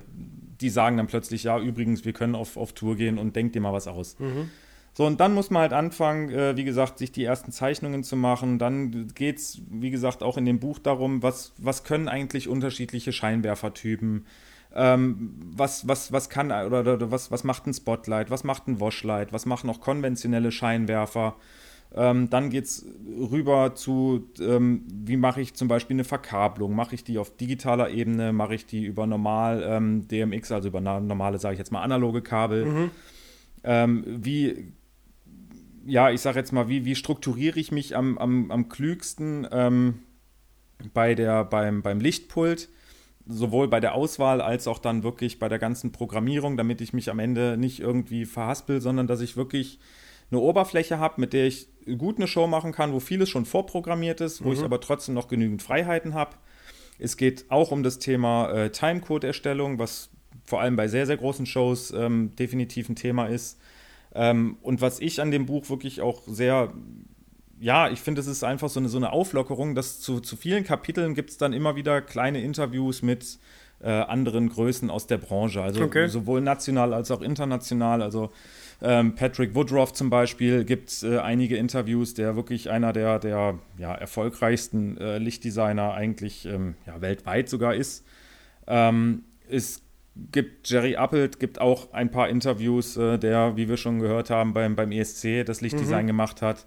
die sagen dann plötzlich, ja, übrigens, wir können auf, auf Tour gehen und denkt dir mal was aus. Mhm. So, und dann muss man halt anfangen, äh, wie gesagt, sich die ersten Zeichnungen zu machen. Dann geht es, wie gesagt, auch in dem Buch darum, was, was können eigentlich unterschiedliche Scheinwerfertypen. Ähm, was, was, was kann oder, oder, was, was macht ein Spotlight, was macht ein Washlight, was machen auch konventionelle Scheinwerfer. Ähm, dann geht es rüber zu, ähm, wie mache ich zum Beispiel eine Verkabelung? Mache ich die auf digitaler Ebene? Mache ich die über normal ähm, DMX, also über normale, sage ich jetzt mal, analoge Kabel? Mhm. Ähm, wie, ja, ich sage jetzt mal, wie, wie strukturiere ich mich am, am, am klügsten ähm, bei der, beim, beim Lichtpult? sowohl bei der Auswahl als auch dann wirklich bei der ganzen Programmierung, damit ich mich am Ende nicht irgendwie verhaspel, sondern dass ich wirklich eine Oberfläche habe, mit der ich gut eine Show machen kann, wo vieles schon vorprogrammiert ist, wo mhm. ich aber trotzdem noch genügend Freiheiten habe. Es geht auch um das Thema äh, Timecode-Erstellung, was vor allem bei sehr, sehr großen Shows ähm, definitiv ein Thema ist. Ähm, und was ich an dem Buch wirklich auch sehr, ja, ich finde, es ist einfach so eine, so eine Auflockerung, dass zu, zu vielen Kapiteln gibt es dann immer wieder kleine Interviews mit äh, anderen Größen aus der Branche, also okay. sowohl national als auch international. Also ähm, Patrick Woodruff zum Beispiel gibt äh, einige Interviews, der wirklich einer der, der ja, erfolgreichsten äh, Lichtdesigner eigentlich ähm, ja, weltweit sogar ist. Ähm, es gibt Jerry Appelt, gibt auch ein paar Interviews, äh, der, wie wir schon gehört haben, beim, beim ESC das Lichtdesign mhm. gemacht hat.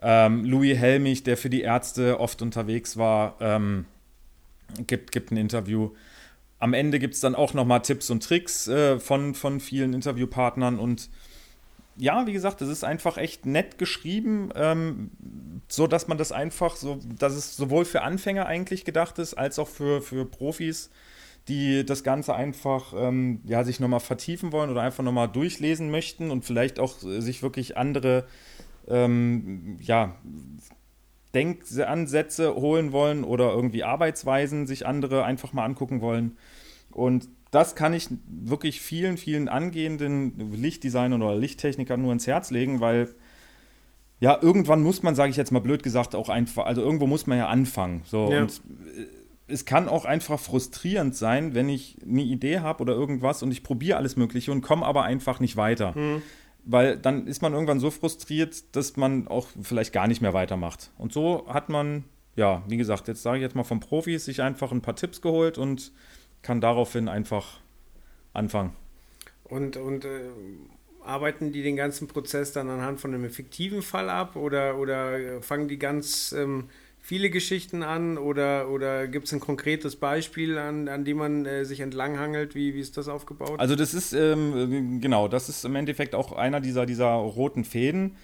Ähm, Louis Helmich, der für die Ärzte oft unterwegs war, ähm, gibt, gibt ein Interview. Am Ende gibt es dann auch nochmal Tipps und Tricks äh, von, von vielen Interviewpartnern und ja, wie gesagt, es ist einfach echt nett geschrieben, ähm, so dass man das einfach so, dass es sowohl für Anfänger eigentlich gedacht ist, als auch für, für Profis, die das Ganze einfach ähm, ja, sich nochmal vertiefen wollen oder einfach nochmal durchlesen möchten und vielleicht auch sich wirklich andere ähm, ja, Denkansätze holen wollen oder irgendwie Arbeitsweisen sich andere einfach mal angucken wollen. Und das kann ich wirklich vielen, vielen angehenden Lichtdesignern oder Lichttechnikern nur ins Herz legen, weil ja, irgendwann muss man, sage ich jetzt mal blöd gesagt, auch einfach, also irgendwo muss man ja anfangen. So, ja. und äh, es kann auch einfach frustrierend sein, wenn ich eine Idee habe oder irgendwas und ich probiere alles Mögliche und komme aber einfach nicht weiter. Mhm. Weil dann ist man irgendwann so frustriert, dass man auch vielleicht gar nicht mehr weitermacht. Und so hat man ja, wie gesagt, jetzt sage ich jetzt mal vom Profis, sich einfach ein paar Tipps geholt und kann daraufhin einfach anfangen. Und, und äh, arbeiten die den ganzen Prozess dann anhand von einem fiktiven Fall ab oder, oder fangen die ganz ähm, viele Geschichten an oder, oder gibt es ein konkretes Beispiel, an, an dem man äh, sich entlanghangelt? Wie, wie ist das aufgebaut? Also das ist, ähm, genau, das ist im Endeffekt auch einer dieser, dieser roten Fäden.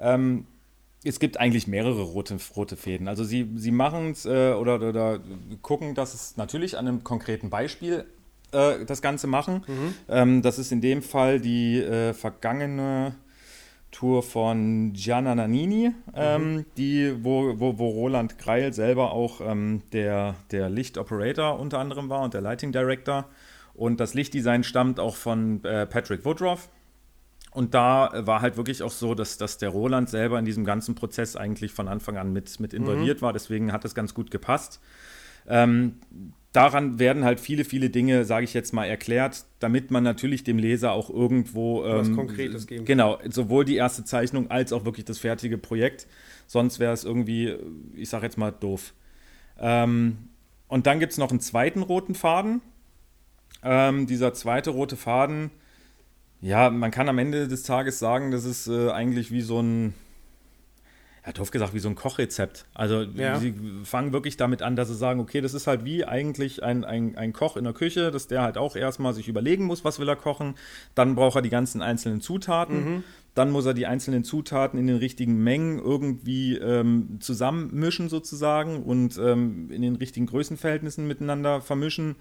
Ähm, es gibt eigentlich mehrere rote, rote Fäden. Also sie, sie machen es äh, oder, oder gucken, dass es natürlich an einem konkreten Beispiel äh, das Ganze machen. Mhm. Ähm, das ist in dem Fall die äh, vergangene Tour von Gianna Nannini, ähm, mhm. die, wo, wo, wo Roland Greil selber auch ähm, der, der Lichtoperator unter anderem war und der Lighting Director. Und das Lichtdesign stammt auch von äh, Patrick Woodruff. Und da war halt wirklich auch so, dass, dass der Roland selber in diesem ganzen Prozess eigentlich von Anfang an mit, mit involviert mhm. war. Deswegen hat das ganz gut gepasst. Ähm, daran werden halt viele, viele Dinge, sage ich jetzt mal, erklärt, damit man natürlich dem Leser auch irgendwo ähm, was Konkretes geben Genau, sowohl die erste Zeichnung als auch wirklich das fertige Projekt. Sonst wäre es irgendwie, ich sage jetzt mal, doof. Ähm, und dann gibt es noch einen zweiten roten Faden. Ähm, dieser zweite rote Faden ja, man kann am Ende des Tages sagen, das ist äh, eigentlich wie so ein, ja, doof gesagt, wie so ein Kochrezept. Also ja. sie fangen wirklich damit an, dass sie sagen, okay, das ist halt wie eigentlich ein, ein, ein Koch in der Küche, dass der halt auch erstmal sich überlegen muss, was will er kochen. Dann braucht er die ganzen einzelnen Zutaten. Mhm. Dann muss er die einzelnen Zutaten in den richtigen Mengen irgendwie ähm, zusammenmischen sozusagen und ähm, in den richtigen Größenverhältnissen miteinander vermischen.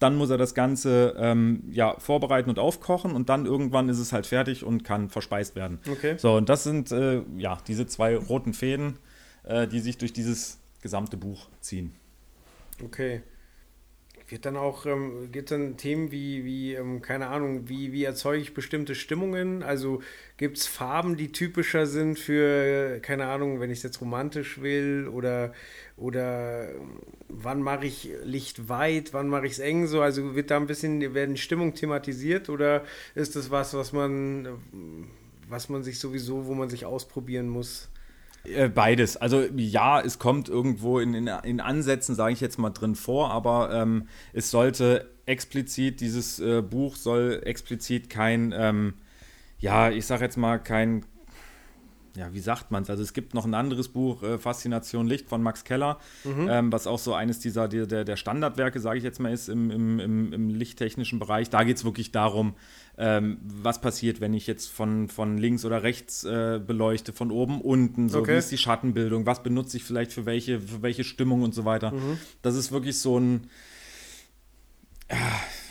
Dann muss er das Ganze ähm, ja, vorbereiten und aufkochen und dann irgendwann ist es halt fertig und kann verspeist werden. Okay. So, und das sind äh, ja diese zwei roten Fäden, äh, die sich durch dieses gesamte Buch ziehen. Okay. Wird dann auch, ähm, gibt dann Themen wie, wie ähm, keine Ahnung, wie, wie erzeuge ich bestimmte Stimmungen? Also gibt es Farben, die typischer sind für, keine Ahnung, wenn ich es jetzt romantisch will oder, oder ähm, wann mache ich Licht weit, wann mache ich es eng so? Also wird da ein bisschen, werden Stimmung thematisiert oder ist das was, was man, was man sich sowieso, wo man sich ausprobieren muss? Äh, beides. Also ja, es kommt irgendwo in, in, in Ansätzen, sage ich jetzt mal, drin vor, aber ähm, es sollte explizit, dieses äh, Buch soll explizit kein, ähm, ja, ich sage jetzt mal, kein, ja, wie sagt man es? Also es gibt noch ein anderes Buch, äh, Faszination Licht von Max Keller, mhm. ähm, was auch so eines dieser der, der Standardwerke, sage ich jetzt mal, ist im, im, im, im lichttechnischen Bereich. Da geht es wirklich darum, ähm, was passiert, wenn ich jetzt von, von links oder rechts äh, beleuchte, von oben, unten, so okay. wie ist die Schattenbildung, was benutze ich vielleicht für welche, für welche Stimmung und so weiter. Mhm. Das ist wirklich so ein,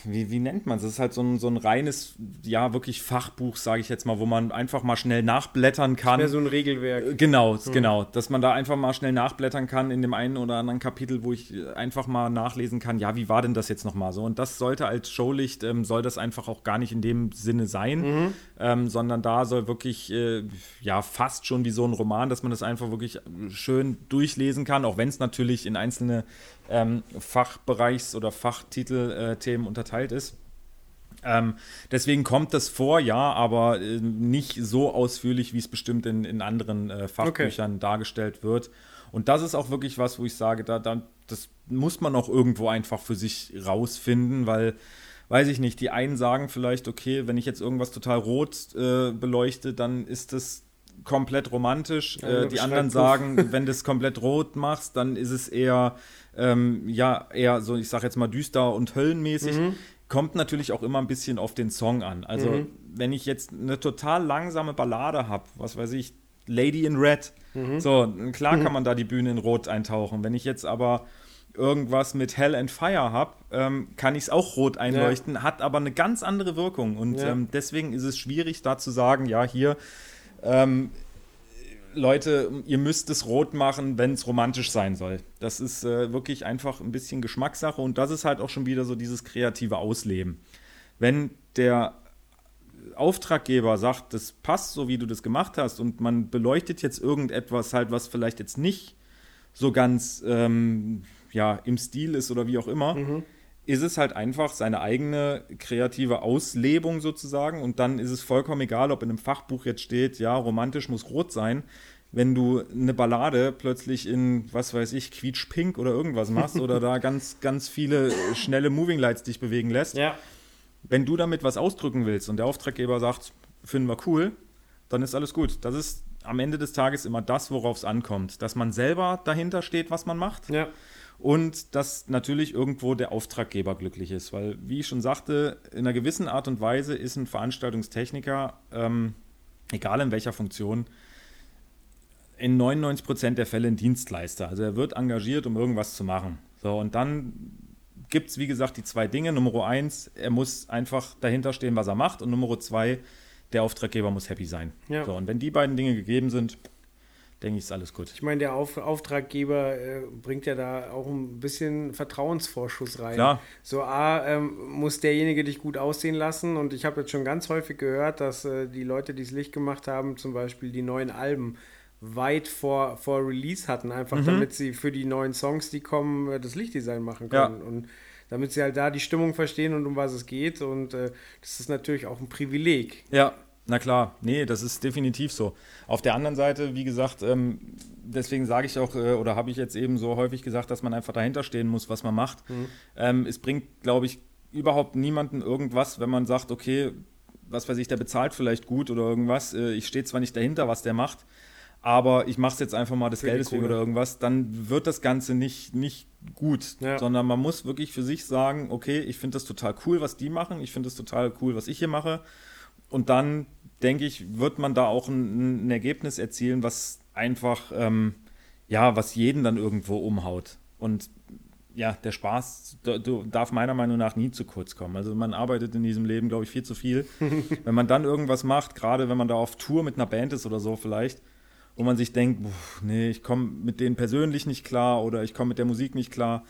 wie, wie nennt man es? Das ist halt so ein, so ein reines, ja, wirklich Fachbuch, sage ich jetzt mal, wo man einfach mal schnell nachblättern kann. Das so ein Regelwerk. Äh, genau, hm. genau. Dass man da einfach mal schnell nachblättern kann in dem einen oder anderen Kapitel, wo ich äh, einfach mal nachlesen kann, ja, wie war denn das jetzt nochmal so? Und das sollte als Showlicht, ähm, soll das einfach auch gar nicht in dem Sinne sein, mhm. ähm, sondern da soll wirklich, äh, ja, fast schon wie so ein Roman, dass man das einfach wirklich schön durchlesen kann, auch wenn es natürlich in einzelne ähm, Fachbereichs- oder Fachtitelthemen äh, unterteilt ist. Ähm, deswegen kommt das vor, ja, aber äh, nicht so ausführlich, wie es bestimmt in, in anderen äh, Fachbüchern okay. dargestellt wird. Und das ist auch wirklich was, wo ich sage, da, da, das muss man auch irgendwo einfach für sich rausfinden, weil, weiß ich nicht, die einen sagen vielleicht, okay, wenn ich jetzt irgendwas total rot äh, beleuchte, dann ist das komplett romantisch. Ja, äh, die anderen sagen, wenn du es komplett rot machst, dann ist es eher ähm, ja, eher so, ich sag jetzt mal, düster und höllenmäßig. Mhm. Kommt natürlich auch immer ein bisschen auf den Song an. Also, mhm. wenn ich jetzt eine total langsame Ballade habe, was weiß ich, Lady in Red, mhm. so, klar kann man da die Bühne in Rot eintauchen. Wenn ich jetzt aber irgendwas mit Hell and Fire habe, ähm, kann ich es auch rot einleuchten, ja. hat aber eine ganz andere Wirkung. Und ja. ähm, deswegen ist es schwierig, da zu sagen, ja, hier ähm, Leute, ihr müsst es rot machen, wenn es romantisch sein soll. Das ist äh, wirklich einfach ein bisschen Geschmackssache und das ist halt auch schon wieder so dieses kreative Ausleben. Wenn der Auftraggeber sagt, das passt so, wie du das gemacht hast und man beleuchtet jetzt irgendetwas halt, was vielleicht jetzt nicht so ganz ähm, ja, im Stil ist oder wie auch immer, mhm. Ist es halt einfach seine eigene kreative Auslebung sozusagen und dann ist es vollkommen egal, ob in einem Fachbuch jetzt steht, ja, romantisch muss rot sein wenn du eine Ballade plötzlich in, was weiß ich, quietschpink oder irgendwas machst oder da ganz, ganz viele schnelle Moving Lights dich bewegen lässt. Ja. Wenn du damit was ausdrücken willst und der Auftraggeber sagt, finden wir cool, dann ist alles gut. Das ist am Ende des Tages immer das, worauf es ankommt. Dass man selber dahinter steht, was man macht. Ja. Und dass natürlich irgendwo der Auftraggeber glücklich ist. Weil, wie ich schon sagte, in einer gewissen Art und Weise ist ein Veranstaltungstechniker, ähm, egal in welcher Funktion, in 99 Prozent der Fälle ein Dienstleister. Also er wird engagiert, um irgendwas zu machen. So, und dann gibt es, wie gesagt, die zwei Dinge. Nummer eins, er muss einfach dahinter stehen, was er macht. Und Nummer zwei, der Auftraggeber muss happy sein. Ja. So, und wenn die beiden Dinge gegeben sind, denke ich, ist alles gut. Ich meine, der Auf Auftraggeber äh, bringt ja da auch ein bisschen Vertrauensvorschuss rein. Klar. So, A, ähm, muss derjenige dich gut aussehen lassen. Und ich habe jetzt schon ganz häufig gehört, dass äh, die Leute, die das Licht gemacht haben, zum Beispiel die neuen Alben weit vor, vor Release hatten, einfach Mhm. damit sie für die neuen Songs, die kommen, äh, das Lichtdesign machen können. Und damit sie halt da die Stimmung verstehen und um was es geht. Und äh, das ist natürlich auch ein Privileg. Ja, na klar. Nee, das ist definitiv so. Auf der anderen Seite, wie gesagt, ähm, deswegen sage ich auch, äh, oder habe ich jetzt eben so häufig gesagt, dass man einfach dahinter stehen muss, was man macht. Ähm, es bringt, glaube ich, überhaupt niemanden irgendwas, wenn man sagt, okay, was weiß ich, der bezahlt vielleicht gut oder irgendwas. Äh, ich stehe zwar nicht dahinter, was der macht, aber ich mache es jetzt einfach mal des Geldes wegen oder irgendwas, dann wird das Ganze nicht, nicht gut, Ja. sondern man muss wirklich für sich sagen, okay, ich finde das total cool, was die machen, ich finde das total cool, was ich hier mache und dann, denke ich, wird man da auch ein, ein Ergebnis erzielen, was einfach, ähm, ja, was jeden dann irgendwo umhaut und ja, der Spaß darf meiner Meinung nach nie zu kurz kommen. Also man arbeitet in diesem Leben, glaube ich, viel zu viel. wenn man dann irgendwas macht, gerade wenn man da auf Tour mit einer Band ist oder so vielleicht, wo man sich denkt, "Puh, nee, ich komme mit denen persönlich nicht klar oder ich komme mit der Musik nicht klar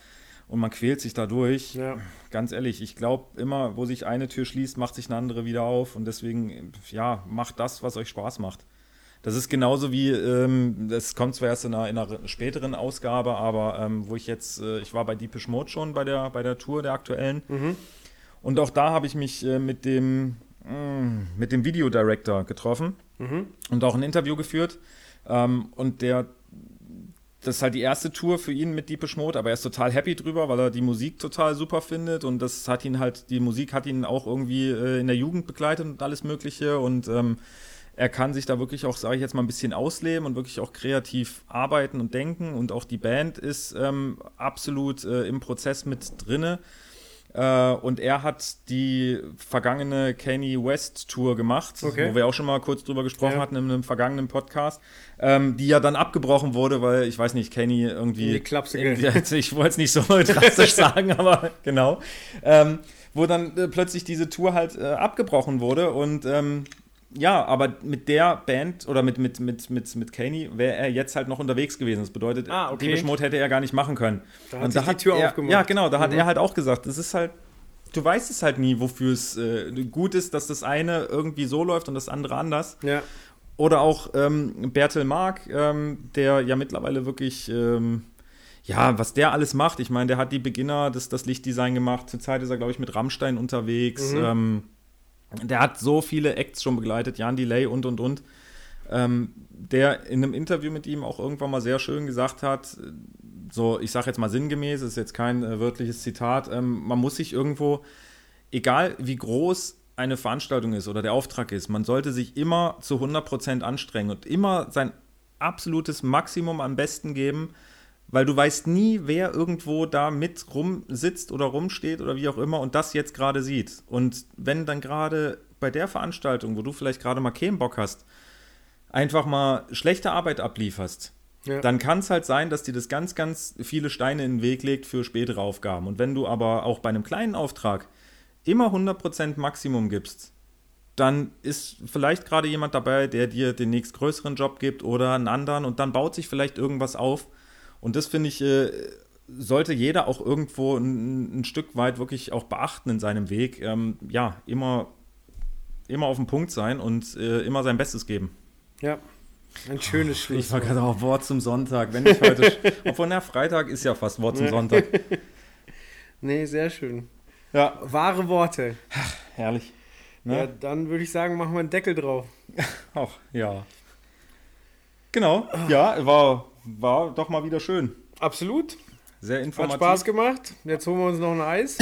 und man quält sich da durch. Ja. Ganz ehrlich, ich glaube immer, wo sich eine Tür schließt, macht sich eine andere wieder auf und deswegen, ja, macht das, was euch Spaß macht. Das ist genauso wie, ähm, das kommt zwar erst in einer, in einer späteren Ausgabe, aber ähm, wo ich jetzt, äh, ich war bei Deepish Mode schon bei der, bei der Tour der aktuellen und auch da habe ich mich äh, mit dem, mh, mit dem Videodirector getroffen und auch ein Interview geführt ähm, und der das ist halt die erste Tour für ihn mit Deepish Mode, aber er ist total happy drüber, weil er die Musik total super findet und das hat ihn halt, die Musik hat ihn auch irgendwie äh, in der Jugend begleitet und alles Mögliche und ähm, er kann sich da wirklich auch, sage ich jetzt mal, ein bisschen ausleben und wirklich auch kreativ arbeiten und denken und auch die Band ist ähm, absolut äh, im Prozess mit drinne. Äh, und er hat die vergangene Kanye West Tour gemacht, Okay. wo wir auch schon mal kurz drüber gesprochen Ja. hatten in einem vergangenen Podcast, ähm, die ja dann abgebrochen wurde, weil ich weiß nicht, Kanye irgendwie. Die Klapse ich wollte es nicht so drastisch sagen, aber genau. Ähm, wo dann äh, plötzlich diese Tour halt äh, abgebrochen wurde und ähm, ja, aber mit der Band oder mit, mit, mit, mit, mit Kanye wäre er jetzt halt noch unterwegs gewesen. Das bedeutet, Ah, okay. Depeche Mode hätte er gar nicht machen können. Da hat sich die Tür er, aufgemacht. Ja, genau, da hat Mhm. er halt auch gesagt, das ist halt, du weißt es halt nie, wofür es äh, gut ist, dass das eine irgendwie so läuft und das andere anders. Ja. Oder auch ähm, Bertel Mark, ähm, der ja mittlerweile wirklich, ähm, ja, was der alles macht. Ich meine, der hat die Beginner, das, das Lichtdesign gemacht. Zurzeit ist er, glaube ich, mit Rammstein unterwegs. Mhm. Der hat so viele Acts schon begleitet, Jan Delay und, und, und. Ähm, der in einem Interview mit ihm auch irgendwann mal sehr schön gesagt hat, so, ich sage jetzt mal sinngemäß, ist jetzt kein äh, wörtliches Zitat, ähm, man muss sich irgendwo, egal wie groß eine Veranstaltung ist oder der Auftrag ist, man sollte sich immer zu 100% anstrengen und immer sein absolutes Maximum am besten geben, weil du weißt nie, wer irgendwo da mit rumsitzt oder rumsteht oder wie auch immer und das jetzt gerade sieht. Und wenn dann gerade bei der Veranstaltung, wo du vielleicht gerade mal keinen Bock hast, einfach mal schlechte Arbeit ablieferst, Ja. dann kann es halt sein, dass dir das ganz, ganz viele Steine in den Weg legt für spätere Aufgaben. Und wenn du aber auch bei einem kleinen Auftrag immer 100% Maximum gibst, dann ist vielleicht gerade jemand dabei, der dir den nächstgrößeren Job gibt oder einen anderen und dann baut sich vielleicht irgendwas auf. Und das finde ich, äh, sollte jeder auch irgendwo ein, ein Stück weit wirklich auch beachten in seinem Weg. Ähm, ja, immer, immer auf dem Punkt sein und äh, immer sein Bestes geben. Ja. Ein schönes Ich war gerade auch Wort zum Sonntag. Wenn ich heute, obwohl na, Freitag ist ja fast Wort zum Sonntag. Nee, sehr schön. Ja, Wahre Worte. herrlich. Ja, Ne? dann würde ich sagen, machen wir einen Deckel drauf. Ach, ja. Genau, ja, war, war doch mal wieder schön. Absolut. Sehr Hat informativ. Spaß gemacht. Jetzt holen wir uns noch ein Eis.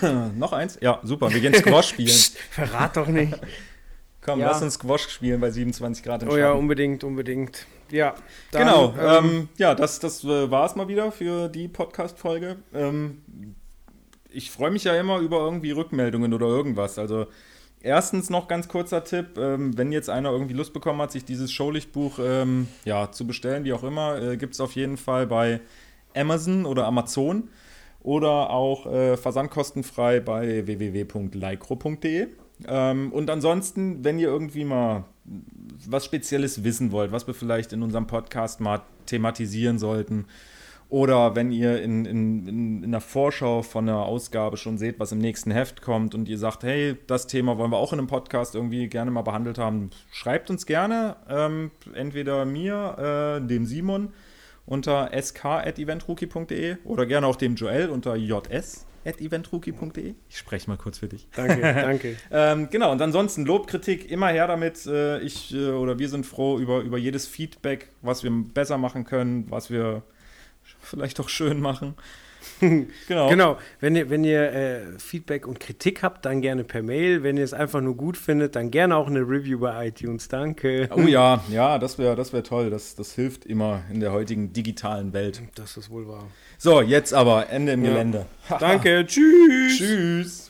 Noch eins? Ja, super. Wir gehen Squash spielen. Psst, verrat doch nicht. Komm, Ja. lass uns Squash spielen bei 27 Grad im Oh ja, Schatten. unbedingt, unbedingt. Ja. dann, Genau, ähm, ähm, ja, das, das äh, war es mal wieder für die Podcast-Folge. Ähm, ich freue mich ja immer über irgendwie Rückmeldungen oder irgendwas. Also erstens noch ganz kurzer Tipp, ähm, wenn jetzt einer irgendwie Lust bekommen hat, sich dieses Showlichtbuch ähm, ja, zu bestellen, wie auch immer, äh, gibt es auf jeden Fall bei Amazon oder Amazon oder auch äh, versandkostenfrei bei www.lycro.de. Ähm, und ansonsten, wenn ihr irgendwie mal was Spezielles wissen wollt, was wir vielleicht in unserem Podcast mal thematisieren sollten, oder wenn ihr in, in, in, in der Vorschau von einer Ausgabe schon seht, was im nächsten Heft kommt und ihr sagt, hey, das Thema wollen wir auch in einem Podcast irgendwie gerne mal behandelt haben, schreibt uns gerne, ähm, entweder mir, äh, dem Simon unter sk.eventrookie.de oder gerne auch dem Joel unter js.eventrookie.de. Ich spreche mal kurz für dich. Danke, danke. Ähm, genau, und ansonsten Lob, Kritik, immer her damit. Äh, ich äh, oder wir sind froh über, über jedes Feedback, was wir besser machen können, was wir vielleicht auch schön machen. genau. Genau, wenn ihr, wenn ihr äh, Feedback und Kritik habt, dann gerne per Mail. Wenn ihr es einfach nur gut findet, dann gerne auch eine Review bei iTunes. Danke. Oh ja, ja, das wäre das wär toll. Das, das hilft immer in der heutigen digitalen Welt. Das ist wohl wahr. So, jetzt aber Ende im Ja. Gelände. Danke, tschüss. Tschüss.